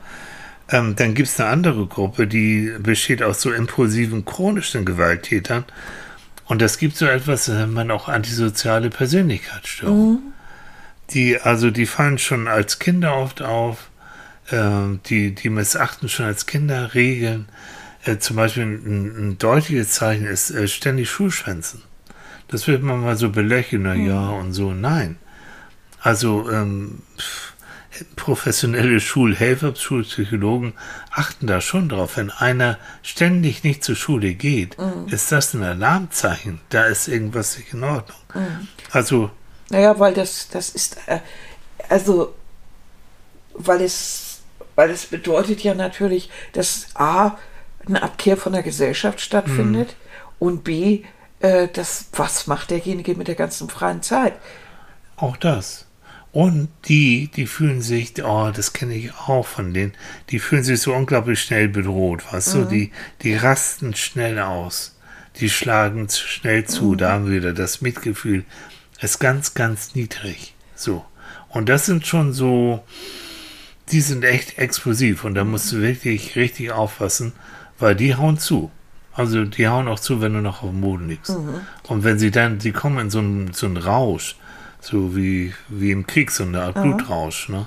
Ähm, dann gibt es eine andere Gruppe, die besteht aus so impulsiven, chronischen Gewalttätern. Und das gibt so etwas, äh, man auch antisoziale Persönlichkeitsstörungen. Die, also die fallen schon als Kinder oft auf, äh, die, die missachten schon als Kinder Regeln. Äh, zum Beispiel ein, ein, deutliches Zeichen ist äh, ständig Schulschwänzen. Das wird man mal so belächeln, na ja mhm. und so. Nein. Also ähm, professionelle Schulhelfer, Schulpsychologen achten da schon drauf. Wenn einer ständig nicht zur Schule geht, mhm. ist das ein Alarmzeichen. Da ist irgendwas nicht in Ordnung. Mhm. Also naja, weil das, das ist, äh, also, weil es, weil es bedeutet ja natürlich, dass A, eine Abkehr von der Gesellschaft stattfindet mhm. und B, äh, das, was macht derjenige mit der ganzen freien Zeit? Auch das. Und die, die fühlen sich, oh, das kenne ich auch von denen, die fühlen sich so unglaublich schnell bedroht, weißt mhm. du, die, die rasten schnell aus, die schlagen schnell zu, mhm. da haben wir wieder das Mitgefühl, ist ganz, ganz niedrig. So. Und das sind schon so, die sind echt explosiv und da musst du wirklich richtig aufpassen, weil die hauen zu. Also die hauen auch zu, wenn du noch auf dem Boden liegst. Mhm. Und wenn sie dann, die kommen in so einen, so einen Rausch, so wie, wie im Krieg, so eine Art mhm. Blutrausch, ne?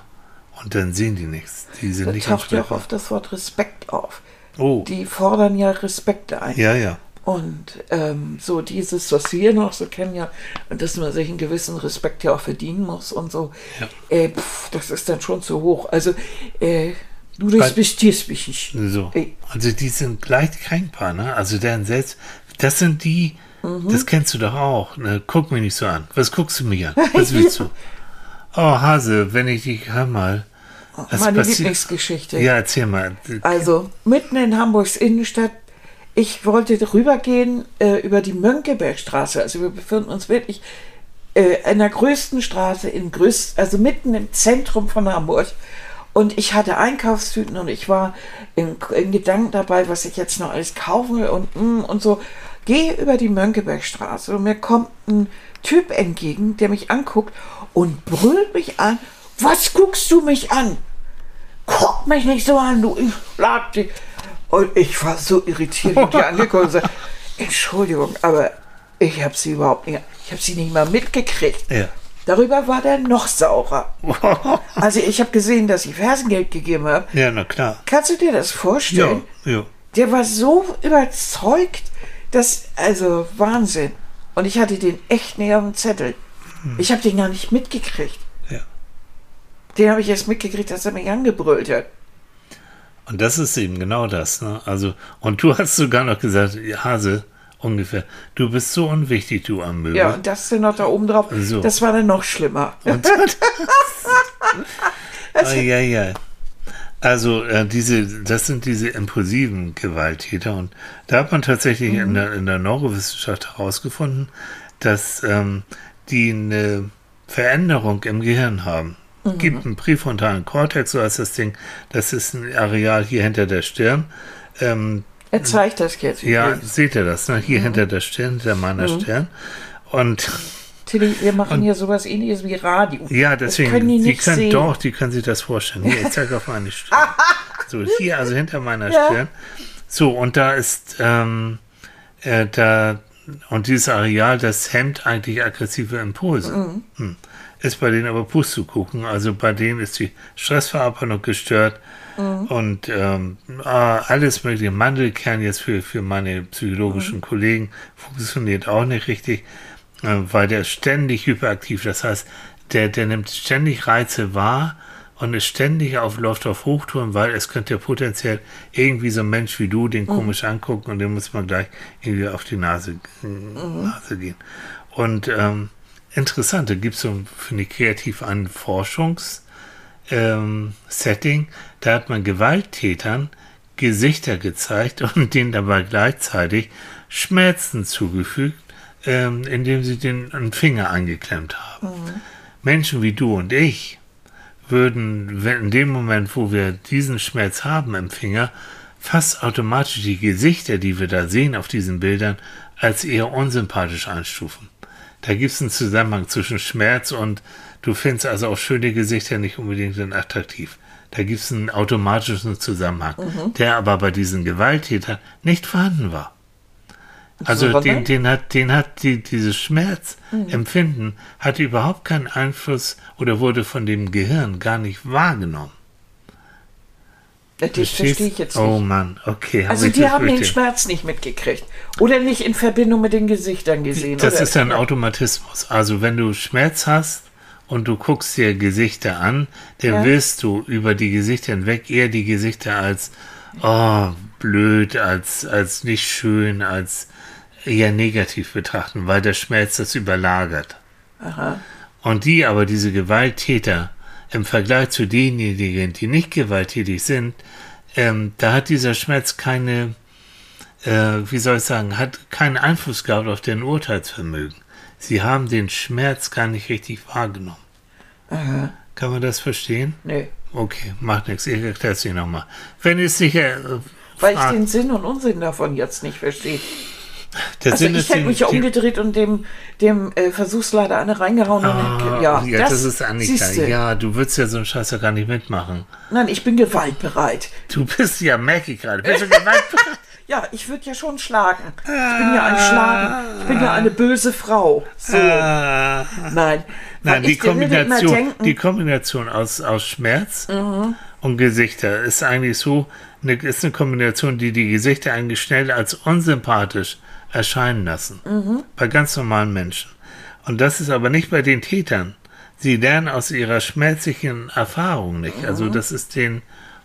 Und dann sehen die nichts. Die sind da nicht taucht ja auch oft das Wort Respekt auf. Oh. Die fordern ja Respekt ein. Ja, ja. Und ähm, so dieses, was wir noch so kennen, ja, dass man sich einen gewissen Respekt ja auch verdienen muss und so, ja. äh, pf, das ist dann schon zu hoch. Also, äh, du respektierst mich nicht. So. Also, die sind leicht kränkbar, ne? Also, deren selbst, das sind die, mhm. das kennst du doch auch, ne? Guck mich nicht so an. Was guckst du mich an? [LAUGHS] Was willst du? Oh, Hase, wenn ich dich, hör mal. Meine Lieblingsgeschichte. Ja, erzähl mal. Also, mitten in Hamburgs Innenstadt ich wollte rübergehen äh, über die Mönckebergstraße. Also wir befinden uns wirklich äh, in der größten Straße, in größt, also mitten im Zentrum von Hamburg. Und ich hatte Einkaufstüten und ich war in, in Gedanken dabei, was ich jetzt noch alles kaufen will und, mm, und so. Gehe über die Mönckebergstraße und mir kommt ein Typ entgegen, der mich anguckt und brüllt mich an. Was guckst du mich an? Guck mich nicht so an, du, ich schlag dich. Und ich war so irritiert und die [LAUGHS] angekommen und sagte, Entschuldigung, aber ich habe sie überhaupt nicht, ich habe sie nicht mal mitgekriegt. Ja. Darüber war der noch saurer. [LAUGHS] also ich habe gesehen, dass ich Fersengeld gegeben habe. Ja, na klar. Kannst du dir das vorstellen? Ja, ja. Der war so überzeugt, dass, also Wahnsinn. Und ich hatte den echt näher am Zettel. Hm. Ich habe den gar nicht mitgekriegt. Ja. Den habe ich erst mitgekriegt, dass er mich angebrüllt hat. Und das ist eben genau das. Ne? Also, und du hast sogar noch gesagt, Hase, ungefähr, du bist so unwichtig, du am Möbel. Ja, und das denn noch da oben drauf, so. das war dann noch schlimmer. [LAUGHS] Und, oh, ja, ja. Also äh, diese, das sind diese impulsiven Gewalttäter und da hat man tatsächlich mhm. in, der, in der Neurowissenschaft herausgefunden, dass ähm, die eine Veränderung im Gehirn haben. Mhm. Gibt einen präfrontalen Kortex, so heißt das Ding. Das ist ein Areal hier hinter der Stirn. Ähm, Er zeigt das jetzt. Ja, übrigens. seht ihr das, ne? Hier hinter der Stirn, hinter meiner Stirn. Und Tilly, wir machen hier sowas ähnliches wie Radio. ja, Das deswegen, können die nicht können sehen. doch, die können sich das vorstellen. Hier, ich zeige auf meine Stirn. [LAUGHS] so, hier, also hinter meiner Ja. Stirn. So, und da ist, ähm, äh, da, und dieses Areal, das hemmt eigentlich aggressive Impulse. Mhm. Hm. Ist bei denen aber Pustekuchen. Also bei denen ist die Stressverarbeitung gestört. Mhm. Und ähm, ah, alles mögliche, Mandelkern jetzt für, für meine psychologischen Kollegen funktioniert auch nicht richtig, äh, weil der ist ständig hyperaktiv. Das heißt, der, der nimmt ständig Reize wahr und ist ständig auf, läuft auf Hochtouren, weil es könnte ja potenziell irgendwie so ein Mensch wie du den komisch angucken und den muss man gleich irgendwie auf die Nase, äh, Nase gehen. Und ähm, interessant, da gibt es so, ich, kreativ ein Forschungs- ähm, da hat man Gewalttätern Gesichter gezeigt und [LAUGHS] denen dabei gleichzeitig Schmerzen zugefügt, ähm, indem sie den einen Finger angeklemmt haben. Menschen wie du und ich würden, wenn in dem Moment, wo wir diesen Schmerz haben im Finger, fast automatisch die Gesichter, die wir da sehen auf diesen Bildern, als eher unsympathisch einstufen. Da gibt es einen Zusammenhang zwischen Schmerz und du findest also auch schöne Gesichter nicht unbedingt dann attraktiv. Da gibt es einen automatischen Zusammenhang, der aber bei diesen Gewalttätern nicht vorhanden war. Also den, den hat, den hat die, dieses Schmerzempfinden hatte überhaupt keinen Einfluss oder wurde von dem Gehirn gar nicht wahrgenommen. Das Verstehst? verstehe ich jetzt nicht. Oh Mann, okay. Also die das haben den. Schmerz nicht mitgekriegt. Oder nicht in Verbindung mit den Gesichtern gesehen. Das oder? ist ein Automatismus. Also wenn du Schmerz hast und du guckst dir Gesichter an, dann Ja. wirst du über die Gesichter hinweg eher die Gesichter als oh, blöd, als, als nicht schön, als eher negativ betrachten, weil der Schmerz das überlagert. Aha. Und die aber, diese Gewalttäter, im Vergleich zu denjenigen, die nicht gewalttätig sind, ähm, da hat dieser Schmerz keine, äh, wie soll ich sagen, hat keinen Einfluss gehabt auf deren Urteilsvermögen. Sie haben den Schmerz gar nicht richtig wahrgenommen. Aha. Kann man das verstehen? Nee. Okay, macht nichts. Ich erkläre es dir nochmal. Wenn es sicher. Äh, Weil ich den Sinn und Unsinn davon jetzt nicht verstehe. Der Also Sinn ich hätte mich ja umgedreht und dem, dem äh, Versuchsleiter eine reingehauen. Ah, und ja, ja, das, ist Annika. Ja, du würdest ja so einen Scheiß ja gar nicht mitmachen. Nein, ich bin gewaltbereit. Du bist ja, merke ich gerade, bist du gewaltbereit? [LAUGHS] Ja, ich würde ja schon schlagen. Ich bin ja ein Schlagen. Ich bin ja eine böse Frau. So, Ah. nein. Nein, die Kombination, denken, die Kombination aus, aus Schmerz Mhm. und Gesichter ist eigentlich so, eine, ist eine Kombination, die die Gesichter eigentlich schnell als unsympathisch erscheinen lassen. Mhm. Bei ganz normalen Menschen. Und das ist aber nicht bei den Tätern. Sie lernen aus ihrer schmerzlichen Erfahrung nicht. Mhm. Also das ist den,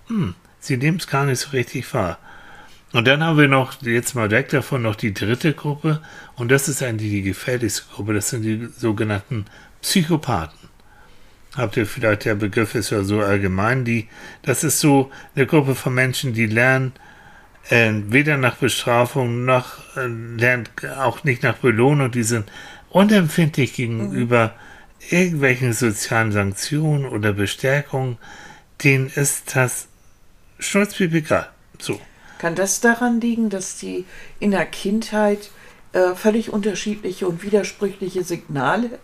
hm, sie nehmen es gar nicht so richtig wahr. Und dann haben wir noch, jetzt mal weg davon, noch die dritte Gruppe. Und das ist eigentlich die gefährlichste Gruppe. Das sind die sogenannten Psychopathen. Habt ihr vielleicht, der Begriff ist ja so allgemein, die, das ist so eine Gruppe von Menschen, die lernen, äh, weder nach Bestrafung noch, äh, lernt auch nicht nach Belohnung, die sind unempfindlich gegenüber irgendwelchen sozialen Sanktionen oder Bestärkungen, denen ist das schnurzpiep egal. So. Kann das daran liegen, dass die in der Kindheit äh, völlig unterschiedliche und widersprüchliche Signale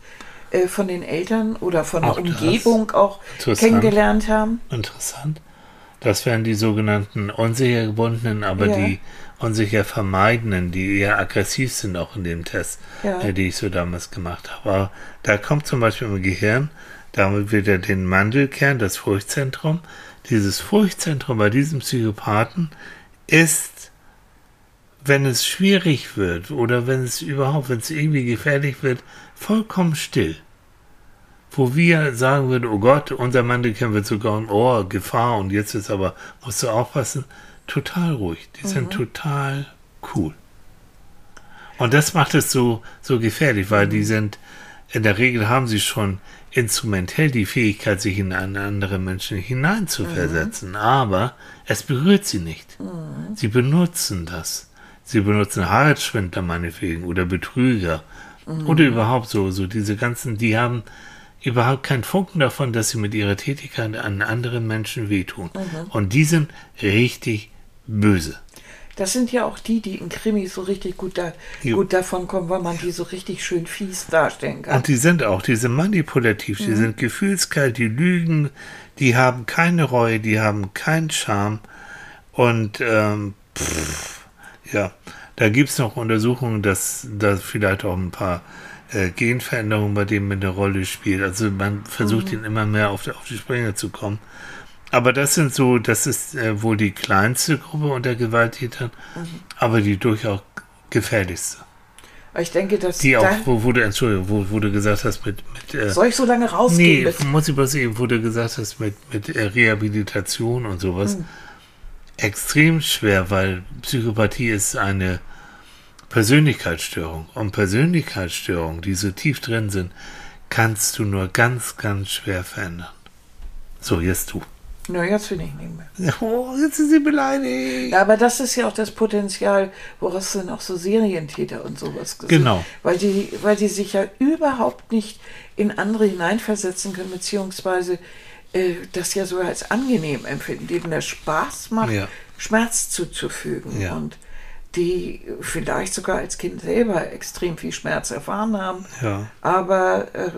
äh, von den Eltern oder von Auch der. Umgebung auch kennengelernt haben? Interessant. Das wären die sogenannten unsicher gebundenen, aber Ja. die unsicher vermeidenden, die eher aggressiv sind auch in dem Test, Ja. äh, die ich so damals gemacht habe. Aber da kommt zum Beispiel im Gehirn, damit wieder den Mandelkern, das Furchtzentrum. Dieses Furchtzentrum bei diesem Psychopathen ist, wenn es schwierig wird oder wenn es überhaupt, wenn es irgendwie gefährlich wird, vollkommen still wo wir sagen würden, oh Gott, unser Mandelkern wird sogar, oh, Gefahr und jetzt ist aber, musst du aufpassen, total ruhig. Die sind total cool. Und das macht es so, so gefährlich, weil die sind, in der Regel haben sie schon instrumentell die Fähigkeit, sich in einen anderen Menschen hineinzuversetzen, aber es berührt sie nicht. Sie benutzen das. Sie benutzen Herzschwindler meinetwegen oder Betrüger oder überhaupt so, so diese ganzen, die haben überhaupt keinen Funken davon, dass sie mit ihrer Tätigkeit an anderen Menschen wehtun. Und die sind richtig böse. Das sind ja auch die, die in Krimis so richtig gut, da, gut davon kommen, weil man die so richtig schön fies darstellen kann. Und die sind auch, die sind manipulativ, die sind gefühlskalt, die lügen, die haben keine Reue, die haben keinen Charme. Und ähm, pff, ja, da gibt es noch Untersuchungen, dass da vielleicht auch ein paar äh, Genveränderungen bei dem mit eine Rolle spielt. Also man versucht ihn immer mehr auf, die- auf die Sprünge zu kommen. Aber das sind so, das ist äh, wohl die kleinste Gruppe unter Gewalttätern, aber die durchaus gefährlichste. Ich denke, dass Die auch, wo, wo du, Entschuldigung, wo, wo du gesagt hast, mit, mit äh, soll ich so lange rausgehen? Nee, bis- muss ich was eben, wo du gesagt hast, mit, mit äh, Rehabilitation und sowas. Extrem schwer, weil Psychopathie ist eine Persönlichkeitsstörung. Und Persönlichkeitsstörungen, die so tief drin sind, kannst du nur ganz, ganz schwer verändern. So, jetzt du. Na, jetzt finde ich nicht mehr. Oh, jetzt ist sie beleidigt. Ja, aber das ist ja auch das Potenzial, woraus dann auch so Serientäter und sowas sind. Genau. Weil die, weil die sich ja überhaupt nicht in andere hineinversetzen können, beziehungsweise äh, das ja so als angenehm empfinden, denen das Spaß macht, Ja. Schmerz zuzufügen. Ja. Und die vielleicht sogar als Kind selber extrem viel Schmerz erfahren haben, Ja. aber äh,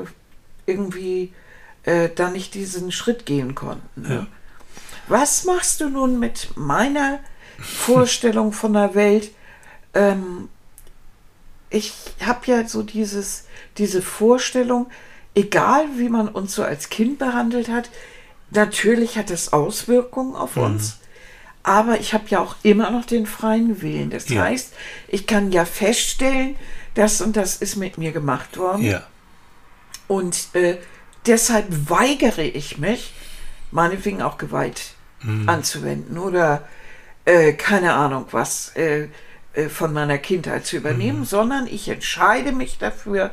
irgendwie äh, da nicht diesen Schritt gehen konnten. Ne? Ja. Was machst du nun mit meiner Vorstellung von der Welt? Ähm, ich habe ja so dieses, diese Vorstellung, egal wie man uns so als Kind behandelt hat, natürlich hat das Auswirkungen auf Mhm. uns. Aber ich habe ja auch immer noch den freien Willen. Das Ja. heißt, ich kann ja feststellen, das und das ist mit mir gemacht worden. Ja. Und äh, deshalb weigere ich mich, meinetwegen auch Gewalt anzuwenden oder äh, keine Ahnung was äh, äh, von meiner Kindheit zu übernehmen, sondern ich entscheide mich dafür,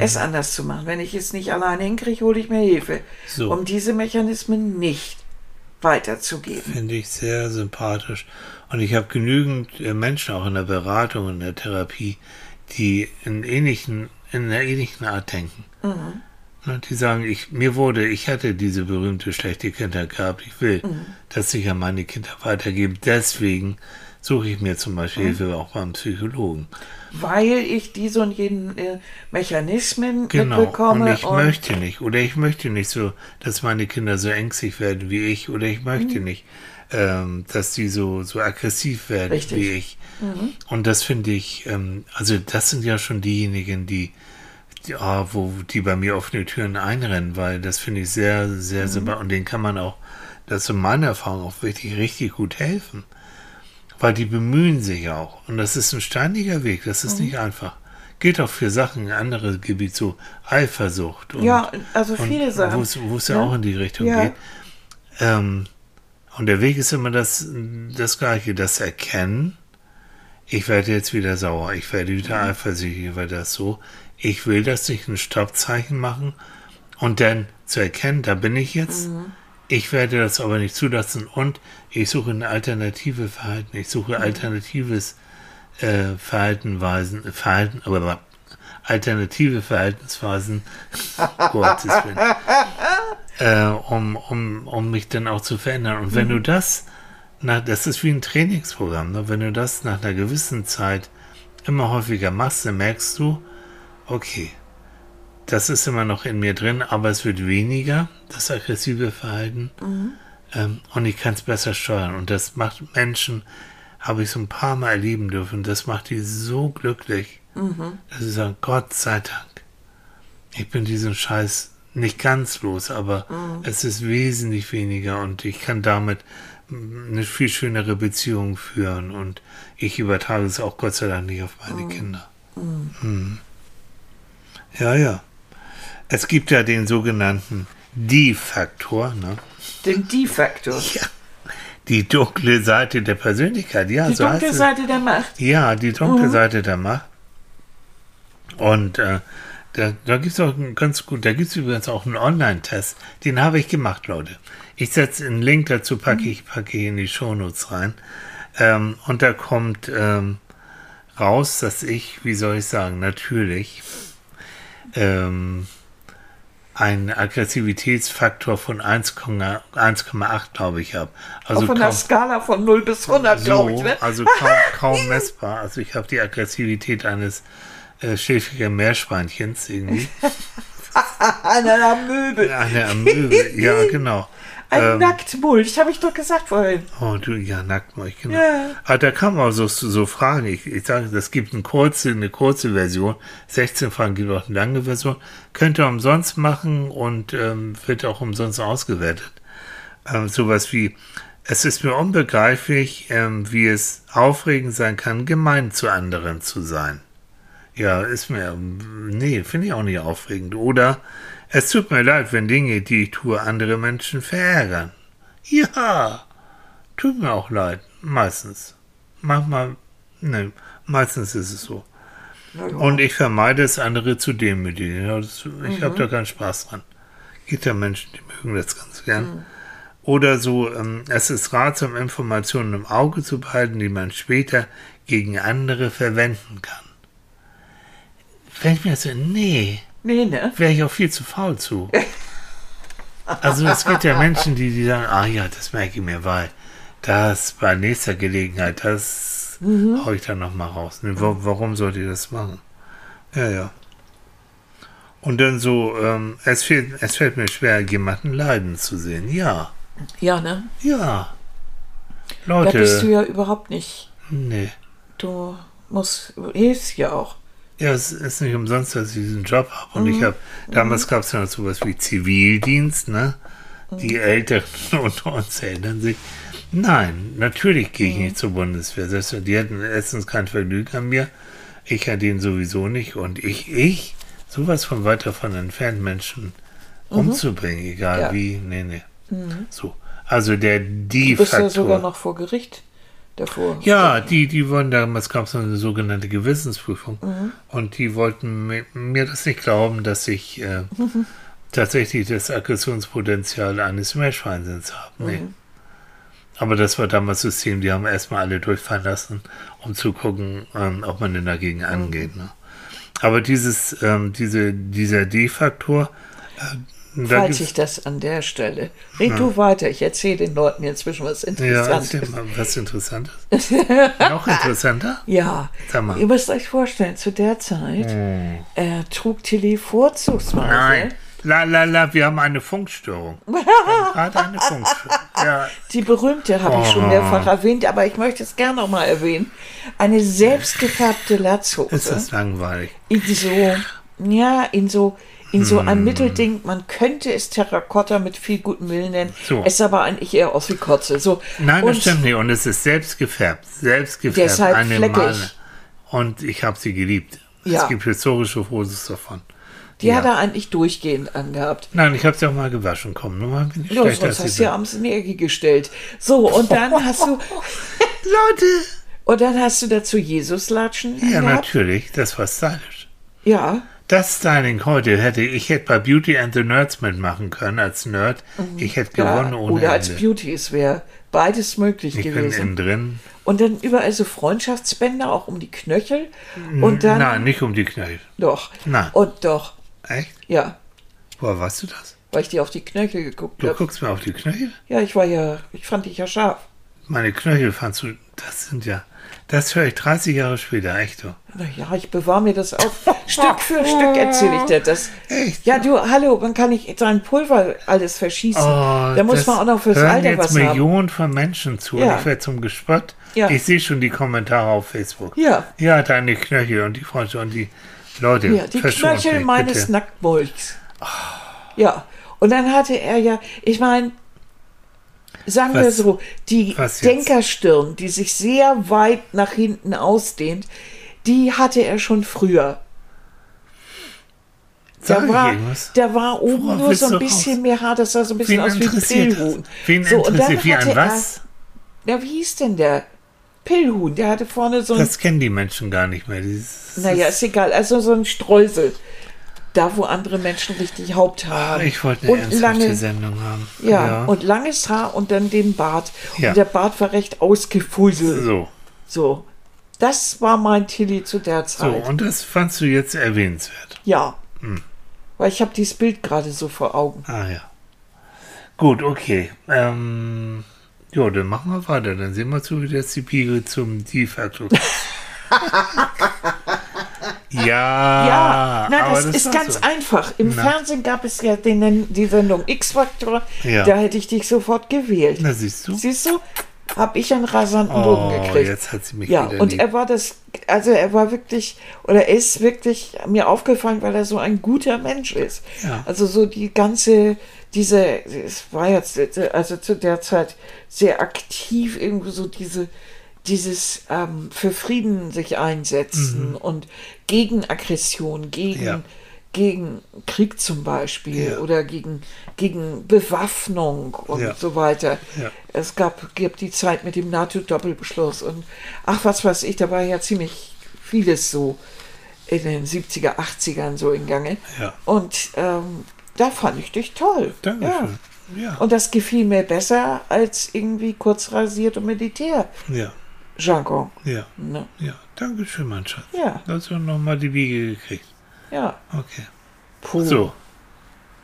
es anders zu machen. Wenn ich es nicht alleine hinkriege, hole ich mir Hilfe, So. um diese Mechanismen nicht weiterzugeben. Finde ich sehr sympathisch. Und ich habe genügend äh, Menschen auch in der Beratung, in der Therapie, die in ähnlichen, in einer ähnlichen Art denken. Ne, Die sagen, ich, mir wurde, ich hatte diese berühmte schlechte Kindheit gehabt. Ich will, dass sich an meine Kinder weitergeben. Deswegen suche ich mir zum Beispiel Hilfe auch beim Psychologen. Weil ich diese und jenen äh, Mechanismen Genau. mitbekomme. Und ich möchte nicht. Oder ich möchte nicht so, dass meine Kinder so ängstlich werden wie ich. Oder ich möchte Mhm. nicht, ähm, dass die so, so aggressiv werden Richtig. Mhm. wie ich. Und das finde ich, ähm, also das sind ja schon diejenigen, die, die, ah, wo die bei mir offene Türen einrennen, weil das finde ich sehr, sehr Mhm. sympathisch. Und denen kann man auch, das ist in meiner Erfahrung auch wirklich richtig gut helfen. Weil die bemühen sich auch. Und das ist ein steiniger Weg, das Mhm. ist nicht einfach. Gilt auch für Sachen in andere Gebiete, so Eifersucht. Und, Ja, also viele Sachen. Wo es- ja Ja. auch in die Richtung Ja. geht. Ähm, und der Weg ist immer das, das Gleiche, das Erkennen. Ich werde jetzt wieder sauer, ich werde wieder eifersüchtig, weil das so. Ich will, dass ich ein Stoppzeichen machen und dann zu erkennen, da bin ich jetzt. Ich werde das aber nicht zulassen und ich suche eine alternative Verhalten. Ich suche alternatives äh, Verhaltenweisen, Verhalten, aber alternative Verhaltensweisen, [LAUGHS] Gottes Willen, äh, um, um, um mich dann auch zu verändern. Und wenn du das, na, das ist wie ein Trainingsprogramm, ne? wenn du das nach einer gewissen Zeit immer häufiger machst, dann merkst du, okay, das ist immer noch in mir drin, aber es wird weniger, das aggressive Verhalten. Ähm, und ich kann es besser steuern. Und das macht Menschen, habe ich so ein paar Mal erleben dürfen, das macht die so glücklich, dass sie sagen, Gott sei Dank, ich bin diesen Scheiß nicht ganz los, aber es ist wesentlich weniger und ich kann damit eine viel schönere Beziehung führen und ich übertrage es auch Gott sei Dank nicht auf meine Kinder. Mhm. Ja, ja. Es gibt ja den sogenannten Die-Faktor, ne? Den Die-Faktor. Ja. Die dunkle Seite der Persönlichkeit, ja, Die so dunkle. Seite der Macht. Ja, die dunkle Seite der Macht. Und äh, da, da gibt es auch ganz gut, da gibt es übrigens auch einen Online-Test. Den habe ich gemacht, Leute. Ich setze einen Link dazu, packe ich, packe ich in die Shownotes rein. Ähm, und da kommt ähm, raus, dass ich, wie soll ich sagen, natürlich ähm, einen Aggressivitätsfaktor von 1,8, 1,8 glaube ich, habe. Also Auf einer Skala von 0 bis 100, so, glaube ich. Ne? also [LAUGHS] kaum, kaum messbar. Also ich habe die Aggressivität eines äh, schäfigen Meerschweinchens irgendwie. An [LAUGHS] einer Möbel. Eine Amöbe, ja [LAUGHS] genau. Ein Ähm, Nacktmulch, habe ich doch gesagt vorhin. Oh, du, ja, Nacktmulch, genau. Ja. Aber da kann man auch so, so Fragen. Ich, ich sage, das gibt eine kurze, eine kurze Version. 16 Fragen gibt auch eine lange Version. Könnt ihr umsonst machen und ähm, wird auch umsonst ausgewertet. Ähm, sowas wie, es ist mir unbegreiflich, ähm, wie es aufregend sein kann, gemein zu anderen zu sein. Ja, ist mir, nee, finde ich auch nicht aufregend. Oder, es tut mir leid, wenn Dinge, die ich tue, andere Menschen verärgern. Ja, tut mir auch leid, meistens. Manchmal, ne, meistens ist es so. Ja. Und ich vermeide es, andere zu demütigen. Ich Mhm. habe da keinen Spaß dran. Gibt ja Menschen, die mögen das ganz gern. Oder so, ähm, es ist ratsam, Informationen im Auge zu behalten, die man später gegen andere verwenden kann. Ich mir so, nee, Nee, ne? wäre ich auch viel zu faul zu. Also es gibt ja Menschen, die, die sagen, ah ja, das merke ich mir, weil das bei nächster Gelegenheit, das hau ich dann nochmal raus. Ne, wa warum sollte ich das machen? Ja, ja. Und dann so, ähm, es, fehlt, es fällt mir schwer, jemanden leiden zu sehen. Ja, Ja, ne? ja. Da bist du Leute, ja überhaupt nicht. nee. Du musst, hilfst ja auch. Ja, es ist nicht umsonst, dass ich diesen Job habe. Und ich habe, damals gab es ja noch sowas wie Zivildienst, ne? Die Älteren [LAUGHS] unter uns erinnern sich. Nein, natürlich gehe ich nicht zur Bundeswehr. Selbst, die hatten erstens kein Vergnügen an mir. Ich hatte ihn sowieso nicht. Und ich, ich, sowas von weit davon entfernt, Menschen umzubringen, egal Ja. wie. Nee, nee. So. Also der die Du bist ja sogar noch vor Gericht davor. Ja, die, die wollten damals gab es eine sogenannte Gewissensprüfung Mhm. und die wollten mi- mir das nicht glauben, dass ich äh, [LAUGHS] tatsächlich das Aggressionspotenzial eines Meerschweinsinns habe. Nee. Mhm. Aber das war damals System, die haben erstmal alle durchfallen lassen, um zu gucken, ähm, ob man denn dagegen Mhm. angeht. Ne? Aber dieses, ähm, diese, dieser D-Faktor, äh, da Falls ich das an der Stelle. Red du weiter, ich erzähle den Leuten inzwischen was ja, Interessantes. erzähl mal, was Interessantes. [LAUGHS] Noch interessanter? Ja, Sag mal. ihr müsst euch vorstellen, zu der Zeit äh, trug Tilly vorzugsweise. Nein. La la la, wir haben eine Funkstörung. [LAUGHS] Wir haben gerade eine Funkstörung. Ja, Die berühmte habe ich schon Oh. mehrfach erwähnt, aber ich möchte es gerne noch mal erwähnen. Eine selbstgefärbte Latzhose. ist das langweilig. in so, ja, in so, in so Hm. ein Mittelding. Man könnte es Terrakotta mit viel gutem Willen nennen. So. Es aber eigentlich eher aus wie Kotze. So. Nein, das Und stimmt nicht. Und es ist selbst gefärbt. Selbst gefärbt. Deshalb eine fleckig. Male. Und ich habe sie geliebt. Ja. Es gibt historische Fotos davon. Die Ja. hat er eigentlich durchgehend angehabt. Nein, ich habe sie auch mal gewaschen. Komm, nur mal bin ich schlechter sonst als hast du sie ja abends in die Ecke gestellt. So, und dann hast du, [LAUGHS] Leute! und dann hast du dazu Jesus-Latschen Ja, angehabt. natürlich. Das war stylisch. Ja, Das Styling heute hätte ich hätte bei Beauty and the Nerds mitmachen können als Nerd. Ich hätte ja. gewonnen ohne Oder als Ende. Beauty, es wäre beides möglich Ich bin gewesen. innen drin. Und dann überall so Freundschaftsbänder, auch um die Knöchel. Und dann, Nein, nicht um die Knöchel. doch. Nein. Und doch, Echt? ja, Woher weißt du das? weil ich dir auf die Knöchel geguckt Du habe. guckst mir auf die Knöchel? Ja, ich war ja, ich fand dich ja scharf. Meine Knöchel fandst du, das sind ja, das höre ich 30 Jahre später, echt so. Naja, ich bewahre mir das auf. [LAUGHS] Stück für Stück erzähle ich dir das. Echt? Ja, du, hallo, man kann nicht sein Pulver alles verschießen. Oh, da muss man auch noch fürs hören Alter jetzt was haben. Millionen von Menschen zu Ja. und ich werde zum Gespött. Ja. Ich sehe schon die Kommentare auf Facebook. Ja. Ja, deine Knöchel und die Freunde und die Leute. Ja, die Knöchel mich, meines bitte. Nacktmulchs. Ja, und dann hatte er ja, ich meine, sagen wir Was- so, die? Denkerstirn, die sich sehr weit nach hinten ausdehnt, die hatte er schon früher. Da war, da war oben Worauf nur so ein bisschen raus? mehr Haar, das sah so ein bisschen Wen aus wie ein? Pillhuhn. Wen so, und dann wie ein was? Er, ja, wie hieß denn der? Pillhuhn, der hatte vorne so ein, Das kennen die Menschen gar nicht mehr. Dieses, naja, ist egal, also so ein Streusel. Da, wo andere Menschen richtig Haupthaar haben. ich wollte eine und lange, Sendung haben. ja, und langes Haar und dann den Bart. Ja. Und der Bart war recht ausgefuselt. so. So. Das war mein Tilly zu der So, Zeit. und das fandst du jetzt erwähnenswert. ja. Weil ich habe dieses Bild gerade so vor Augen. Ah ja. Gut, okay. Ähm, ja, dann machen wir weiter. Dann sehen wir zu, wie das die Pigel zum D-Faktor [LAUGHS] [LAUGHS] Ja, Ja, na, aber das, ist ganz so. einfach. Im Na. Fernsehen gab es ja den, die Sendung X-Factor. Ja. Da hätte ich dich sofort gewählt. Na, siehst du? Siehst du? Hab ich einen rasanten Oh, gekriegt. jetzt hat sie mich Ja, und lieb. er war das, also er war wirklich, oder er ist wirklich mir aufgefallen, weil er so ein guter Mensch ist. Ja. Also so die ganze, diese, es war jetzt, also zu der Zeit sehr aktiv, irgendwo so diese, dieses ähm, für Frieden sich einsetzen und gegen Aggression, gegen, Mhm. Ja. gegen Krieg zum Beispiel Ja. oder gegen, gegen Bewaffnung und Ja. so weiter. Es gab, gab die Zeit mit dem NATO-Doppelbeschluss und ach, was weiß ich, da war ja ziemlich vieles so in den 70er, 80ern so in Gange. Und ähm, da fand ich dich toll. Dankeschön. Ja. Und das gefiel mir besser als irgendwie kurz rasiert und Militär-Jargon. Ja, ja, Ne? ja. Dankeschön, mein Schatz. Ja. Da hast du nochmal die Wiege gekriegt. Ja, Okay. puh, So.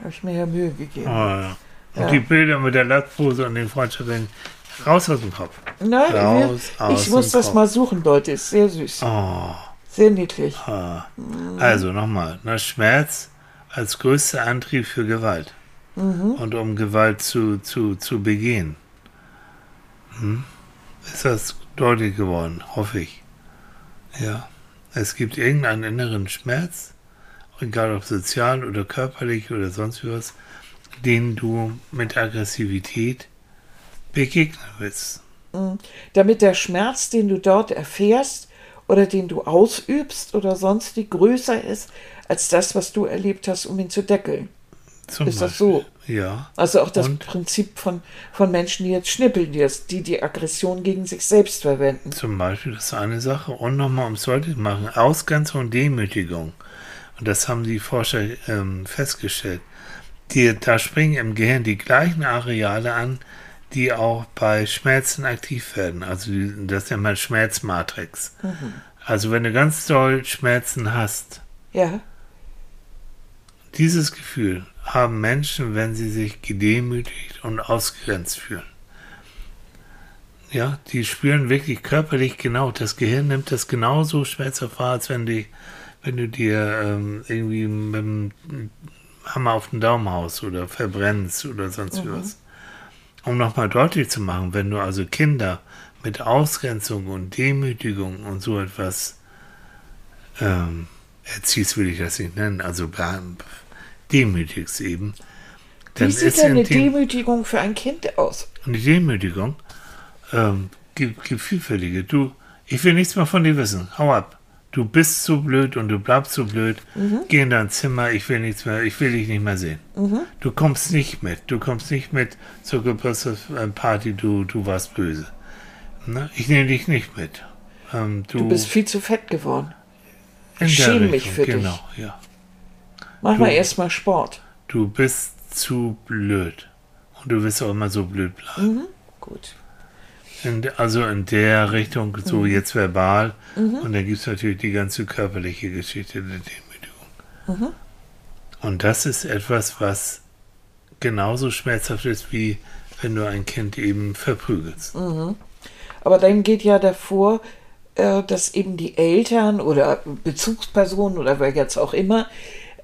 habe ich mir ja Mühe gegeben. Oh, ja. Und Ja. die Bilder mit der Lackpose und den Freundschaften raus aus dem Kopf. Nein, Raus ich, aus ich muss das Kopf. mal suchen, Leute. Ist sehr süß. Oh. Sehr niedlich. Ah. Also nochmal, ne, Schmerz als größter Antrieb für Gewalt und um Gewalt zu, zu, zu begehen. Hm? Ist das deutlich geworden, hoffe ich. Ja, es gibt irgendeinen inneren Schmerz, egal ob sozial oder körperlich oder sonst was, den du mit Aggressivität begegnen willst. Damit der Schmerz, den du dort erfährst oder den du ausübst oder sonst wie größer ist als das, was du erlebt hast, um ihn zu deckeln. Zum Ist das so? Ja. Also auch das Und? Prinzip von, von Menschen, die jetzt schnippeln, die, das, die die Aggression gegen sich selbst verwenden. Zum Beispiel, das ist eine Sache. Und nochmal, um es deutlich zu machen, Ausgrenzung und Demütigung. Und das haben die Forscher ähm, festgestellt. Die, da springen im Gehirn die gleichen Areale an, die auch bei Schmerzen aktiv werden. Also die, das nennt man Schmerzmatrix. Also wenn du ganz doll Schmerzen hast, Ja, dieses Gefühl haben Menschen, wenn sie sich gedemütigt und ausgegrenzt fühlen. Ja, die spüren wirklich körperlich genau. Das Gehirn nimmt das genauso schmerzhaft wahr, als wenn, die, wenn du dir ähm, irgendwie mit dem Hammer auf den Daumen haust oder verbrennst oder sonst was. Um nochmal deutlich zu machen, wenn du also Kinder mit Ausgrenzung und Demütigung und so etwas ähm, erziehst, will ich das nicht nennen, also demütigst eben, wie dann sieht ist denn in eine dem, Demütigung für ein Kind aus? die Demütigung ähm, gibt, gibt vielfältige. Du, ich will nichts mehr von dir wissen. Hau ab. Du bist so blöd und du bleibst so blöd. Geh in dein Zimmer. Ich will nichts mehr. Ich will dich nicht mehr sehen. Du kommst nicht mit. Du kommst nicht mit zur Geburtstagsparty. Du, du warst böse. Ne? Ich nehme dich nicht mit. Ähm, du, Du bist viel zu fett geworden. ich schäme mich für dich. Genau, ja. Mach mal erstmal Sport. Du bist zu blöd. Und du wirst auch immer so blöd bleiben. Gut. In, also in der Richtung, so Mhm. jetzt verbal. Und dann gibt es natürlich die ganze körperliche Geschichte der Demütigung. Mhm. Und das ist etwas, was genauso schmerzhaft ist, wie wenn du ein Kind eben verprügelst. Mhm. Aber dann geht ja davor, äh, dass eben die Eltern oder Bezugspersonen oder wer jetzt auch immer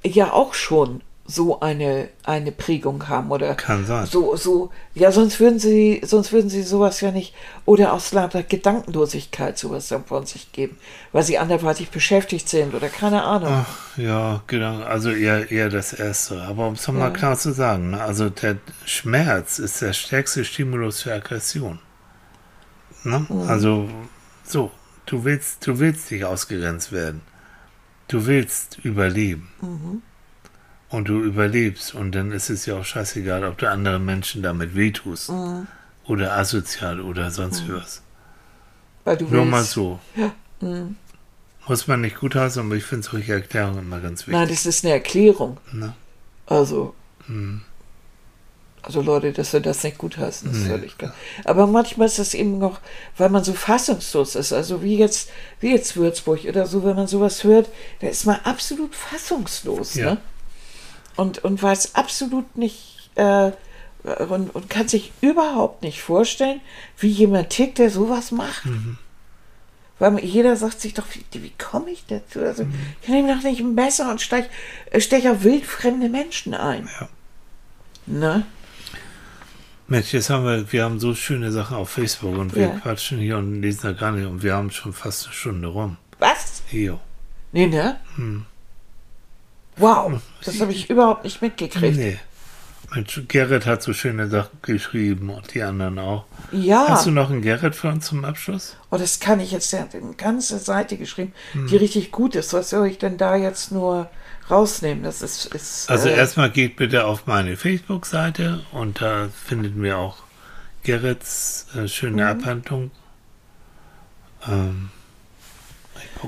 ja auch schon so eine, eine Prägung haben oder Kann sein. so, so, ja, sonst würden sie, sonst würden sie sowas ja nicht, oder aus lauter Gedankenlosigkeit sowas dann von sich geben, weil sie anderweitig beschäftigt sind oder keine Ahnung. Ach, ja, genau. Also eher, eher das Erste. Aber um es nochmal Ja. klar zu sagen, ne? also der Schmerz ist der stärkste Stimulus für Aggression. Ne? Mhm. Also so, du willst, du willst nicht ausgegrenzt werden. Du willst überleben. Mhm. Und du überlebst. Und dann ist es ja auch scheißegal, ob du anderen Menschen damit wehtust. Mhm. Oder asozial oder sonst was. Weil du Nur willst, mal so. Ja. Mhm. Muss man nicht gut heißen, aber ich finde solche Erklärungen immer ganz wichtig. Nein, das ist eine Erklärung. Ne? Also, Hm. Also Leute, dass wir das nicht gut heißen, ist Nee. völlig klar. Aber manchmal ist das eben noch, weil man so fassungslos ist. Also wie jetzt, wie jetzt Würzburg oder so, wenn man sowas hört, da ist man absolut fassungslos. Ja. Ne? und, und weiß absolut nicht äh, und, und kann sich überhaupt nicht vorstellen, wie jemand tickt, der sowas macht. Weil jeder sagt sich doch, wie, wie komme ich dazu? Also, Ich nehme doch nicht ein Messer und stech, äh, stech auf wildfremde Menschen ein. Ja. Ne? Mensch, jetzt haben wir, wir haben so schöne Sachen auf Facebook und wir Ja. quatschen hier und lesen da gar nicht und wir haben schon fast eine Stunde rum. Was? Jo. Nee, ne? Wow, das habe ich überhaupt nicht mitgekriegt. Nee. Mensch, Gerrit hat so schöne Sachen geschrieben und die anderen auch. Ja. Hast du noch einen Gerrit für uns zum Abschluss? Oh, das kann ich jetzt, der hat eine ganze Seite geschrieben, Hm. die richtig gut ist. Was soll ich denn da jetzt nur rausnehmen? Das ist. ist Also äh, erstmal geht bitte auf meine Facebook-Seite und da findet wir auch Gerrits äh, schöne Mhm. Abhandlung. Ähm,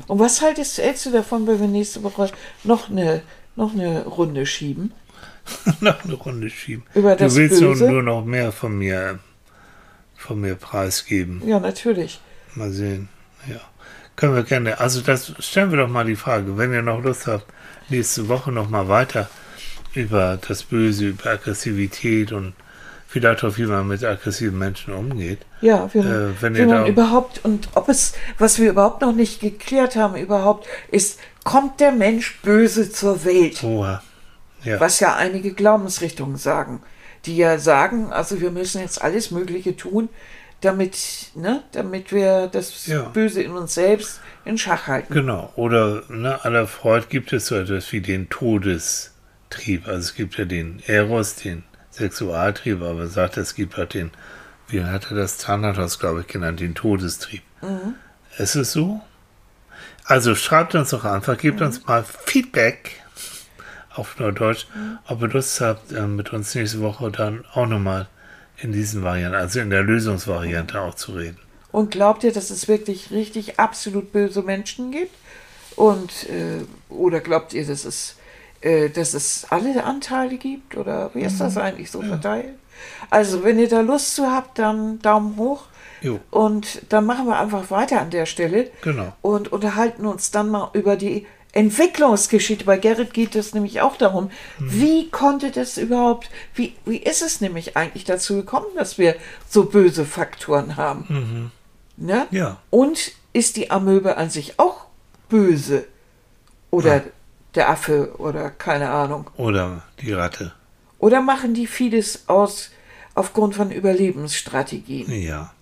Und was haltest, hältst du davon, wenn wir nächste Woche noch eine, noch eine Runde schieben? [LAUGHS] noch eine Runde schieben. Über das du willst nur, Böse? nur noch mehr von mir, von mir preisgeben. Ja, natürlich. Mal sehen. Ja. Können wir gerne. Also das stellen wir doch mal die Frage, wenn ihr noch Lust habt, nächste Woche noch mal weiter über das Böse, über Aggressivität und vielleicht auch, wie man mit aggressiven Menschen umgeht. Ja, wie, Äh, wenn wie ihr man da- überhaupt, und ob es, was wir überhaupt noch nicht geklärt haben, überhaupt, ist, kommt der Mensch böse zur Welt? Oha. Ja. Was ja einige Glaubensrichtungen sagen, die ja sagen, also wir müssen jetzt alles Mögliche tun, damit, ne, damit wir das Ja. Böse in uns selbst in Schach halten. Genau. Oder ne, aller Freud gibt es so etwas wie den Todestrieb. Also es gibt ja den Eros, den Sexualtrieb, aber er sagt, es gibt auch den, wie hat er das Thanatos, glaube ich, genannt, den Todestrieb. Ist es so? Also schreibt uns doch einfach, gebt uns mal Feedback auf Norddeutsch, ob ihr Lust habt, äh, mit uns nächste Woche dann auch nochmal in diesen Varianten, also in der Lösungsvariante auch zu reden. Und glaubt ihr, dass es wirklich richtig absolut böse Menschen gibt? Und äh, oder glaubt ihr, dass es, äh, dass es alle Anteile gibt? Oder wie ist das eigentlich so verteilt? Also, wenn ihr da Lust zu habt, dann Daumen hoch. Jo. Und dann machen wir einfach weiter an der Stelle. Genau. Und unterhalten uns dann mal über die Entwicklungsgeschichte. Bei Gerrit geht es nämlich auch darum, wie konnte das überhaupt, wie, wie ist es nämlich eigentlich dazu gekommen, dass wir so böse Faktoren haben? Ne? Ja. Und ist die Amöbe an sich auch böse? Oder Ja. der Affe oder keine Ahnung. Oder die Ratte. Oder machen die vieles aus aufgrund von Überlebensstrategien? Ja.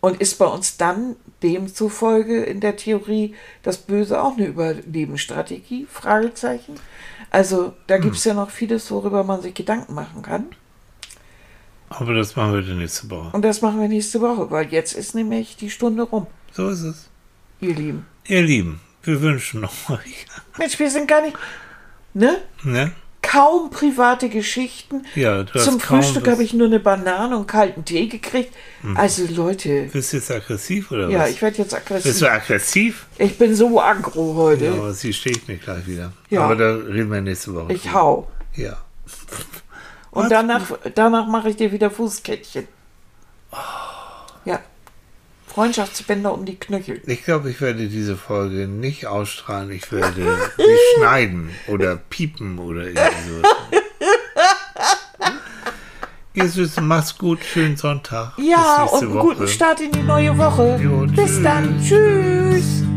Und ist bei uns dann demzufolge in der Theorie das Böse auch eine Überlebensstrategie? Fragezeichen. Also da gibt es ja noch vieles, worüber man sich Gedanken machen kann. Aber das machen wir dann nächste Woche. Und das machen wir nächste Woche, weil jetzt ist nämlich die Stunde rum, So ist es. ihr Lieben. Ihr Lieben, wir wünschen euch, Mensch, wir sind gar nicht, ne? ne? Kaum private Geschichten. Ja, Zum Frühstück habe ich nur eine Banane und kalten Tee gekriegt. Also Leute, Bist du jetzt aggressiv oder ja, was? ich werde jetzt Bist aggressiv. du aggressiv? Ich bin so aggro heute. Ja, aber sie steht mich gleich wieder. Ja. Aber da reden wir nächste Woche. Ich drüber. hau. Ja. Und Was? danach, danach mache ich dir wieder Fußkettchen. Ja. Freundschaftsbänder um die Knöchel. Ich glaube, ich werde diese Folge nicht ausstrahlen. Ich werde sie [LAUGHS] schneiden oder piepen oder irgendwie so. [LAUGHS] Ihr Süßen, mach's gut. Schönen Sonntag. Ja, Bis und einen guten Woche. Start in die neue Woche. Jo, Bis dann. Tschüss.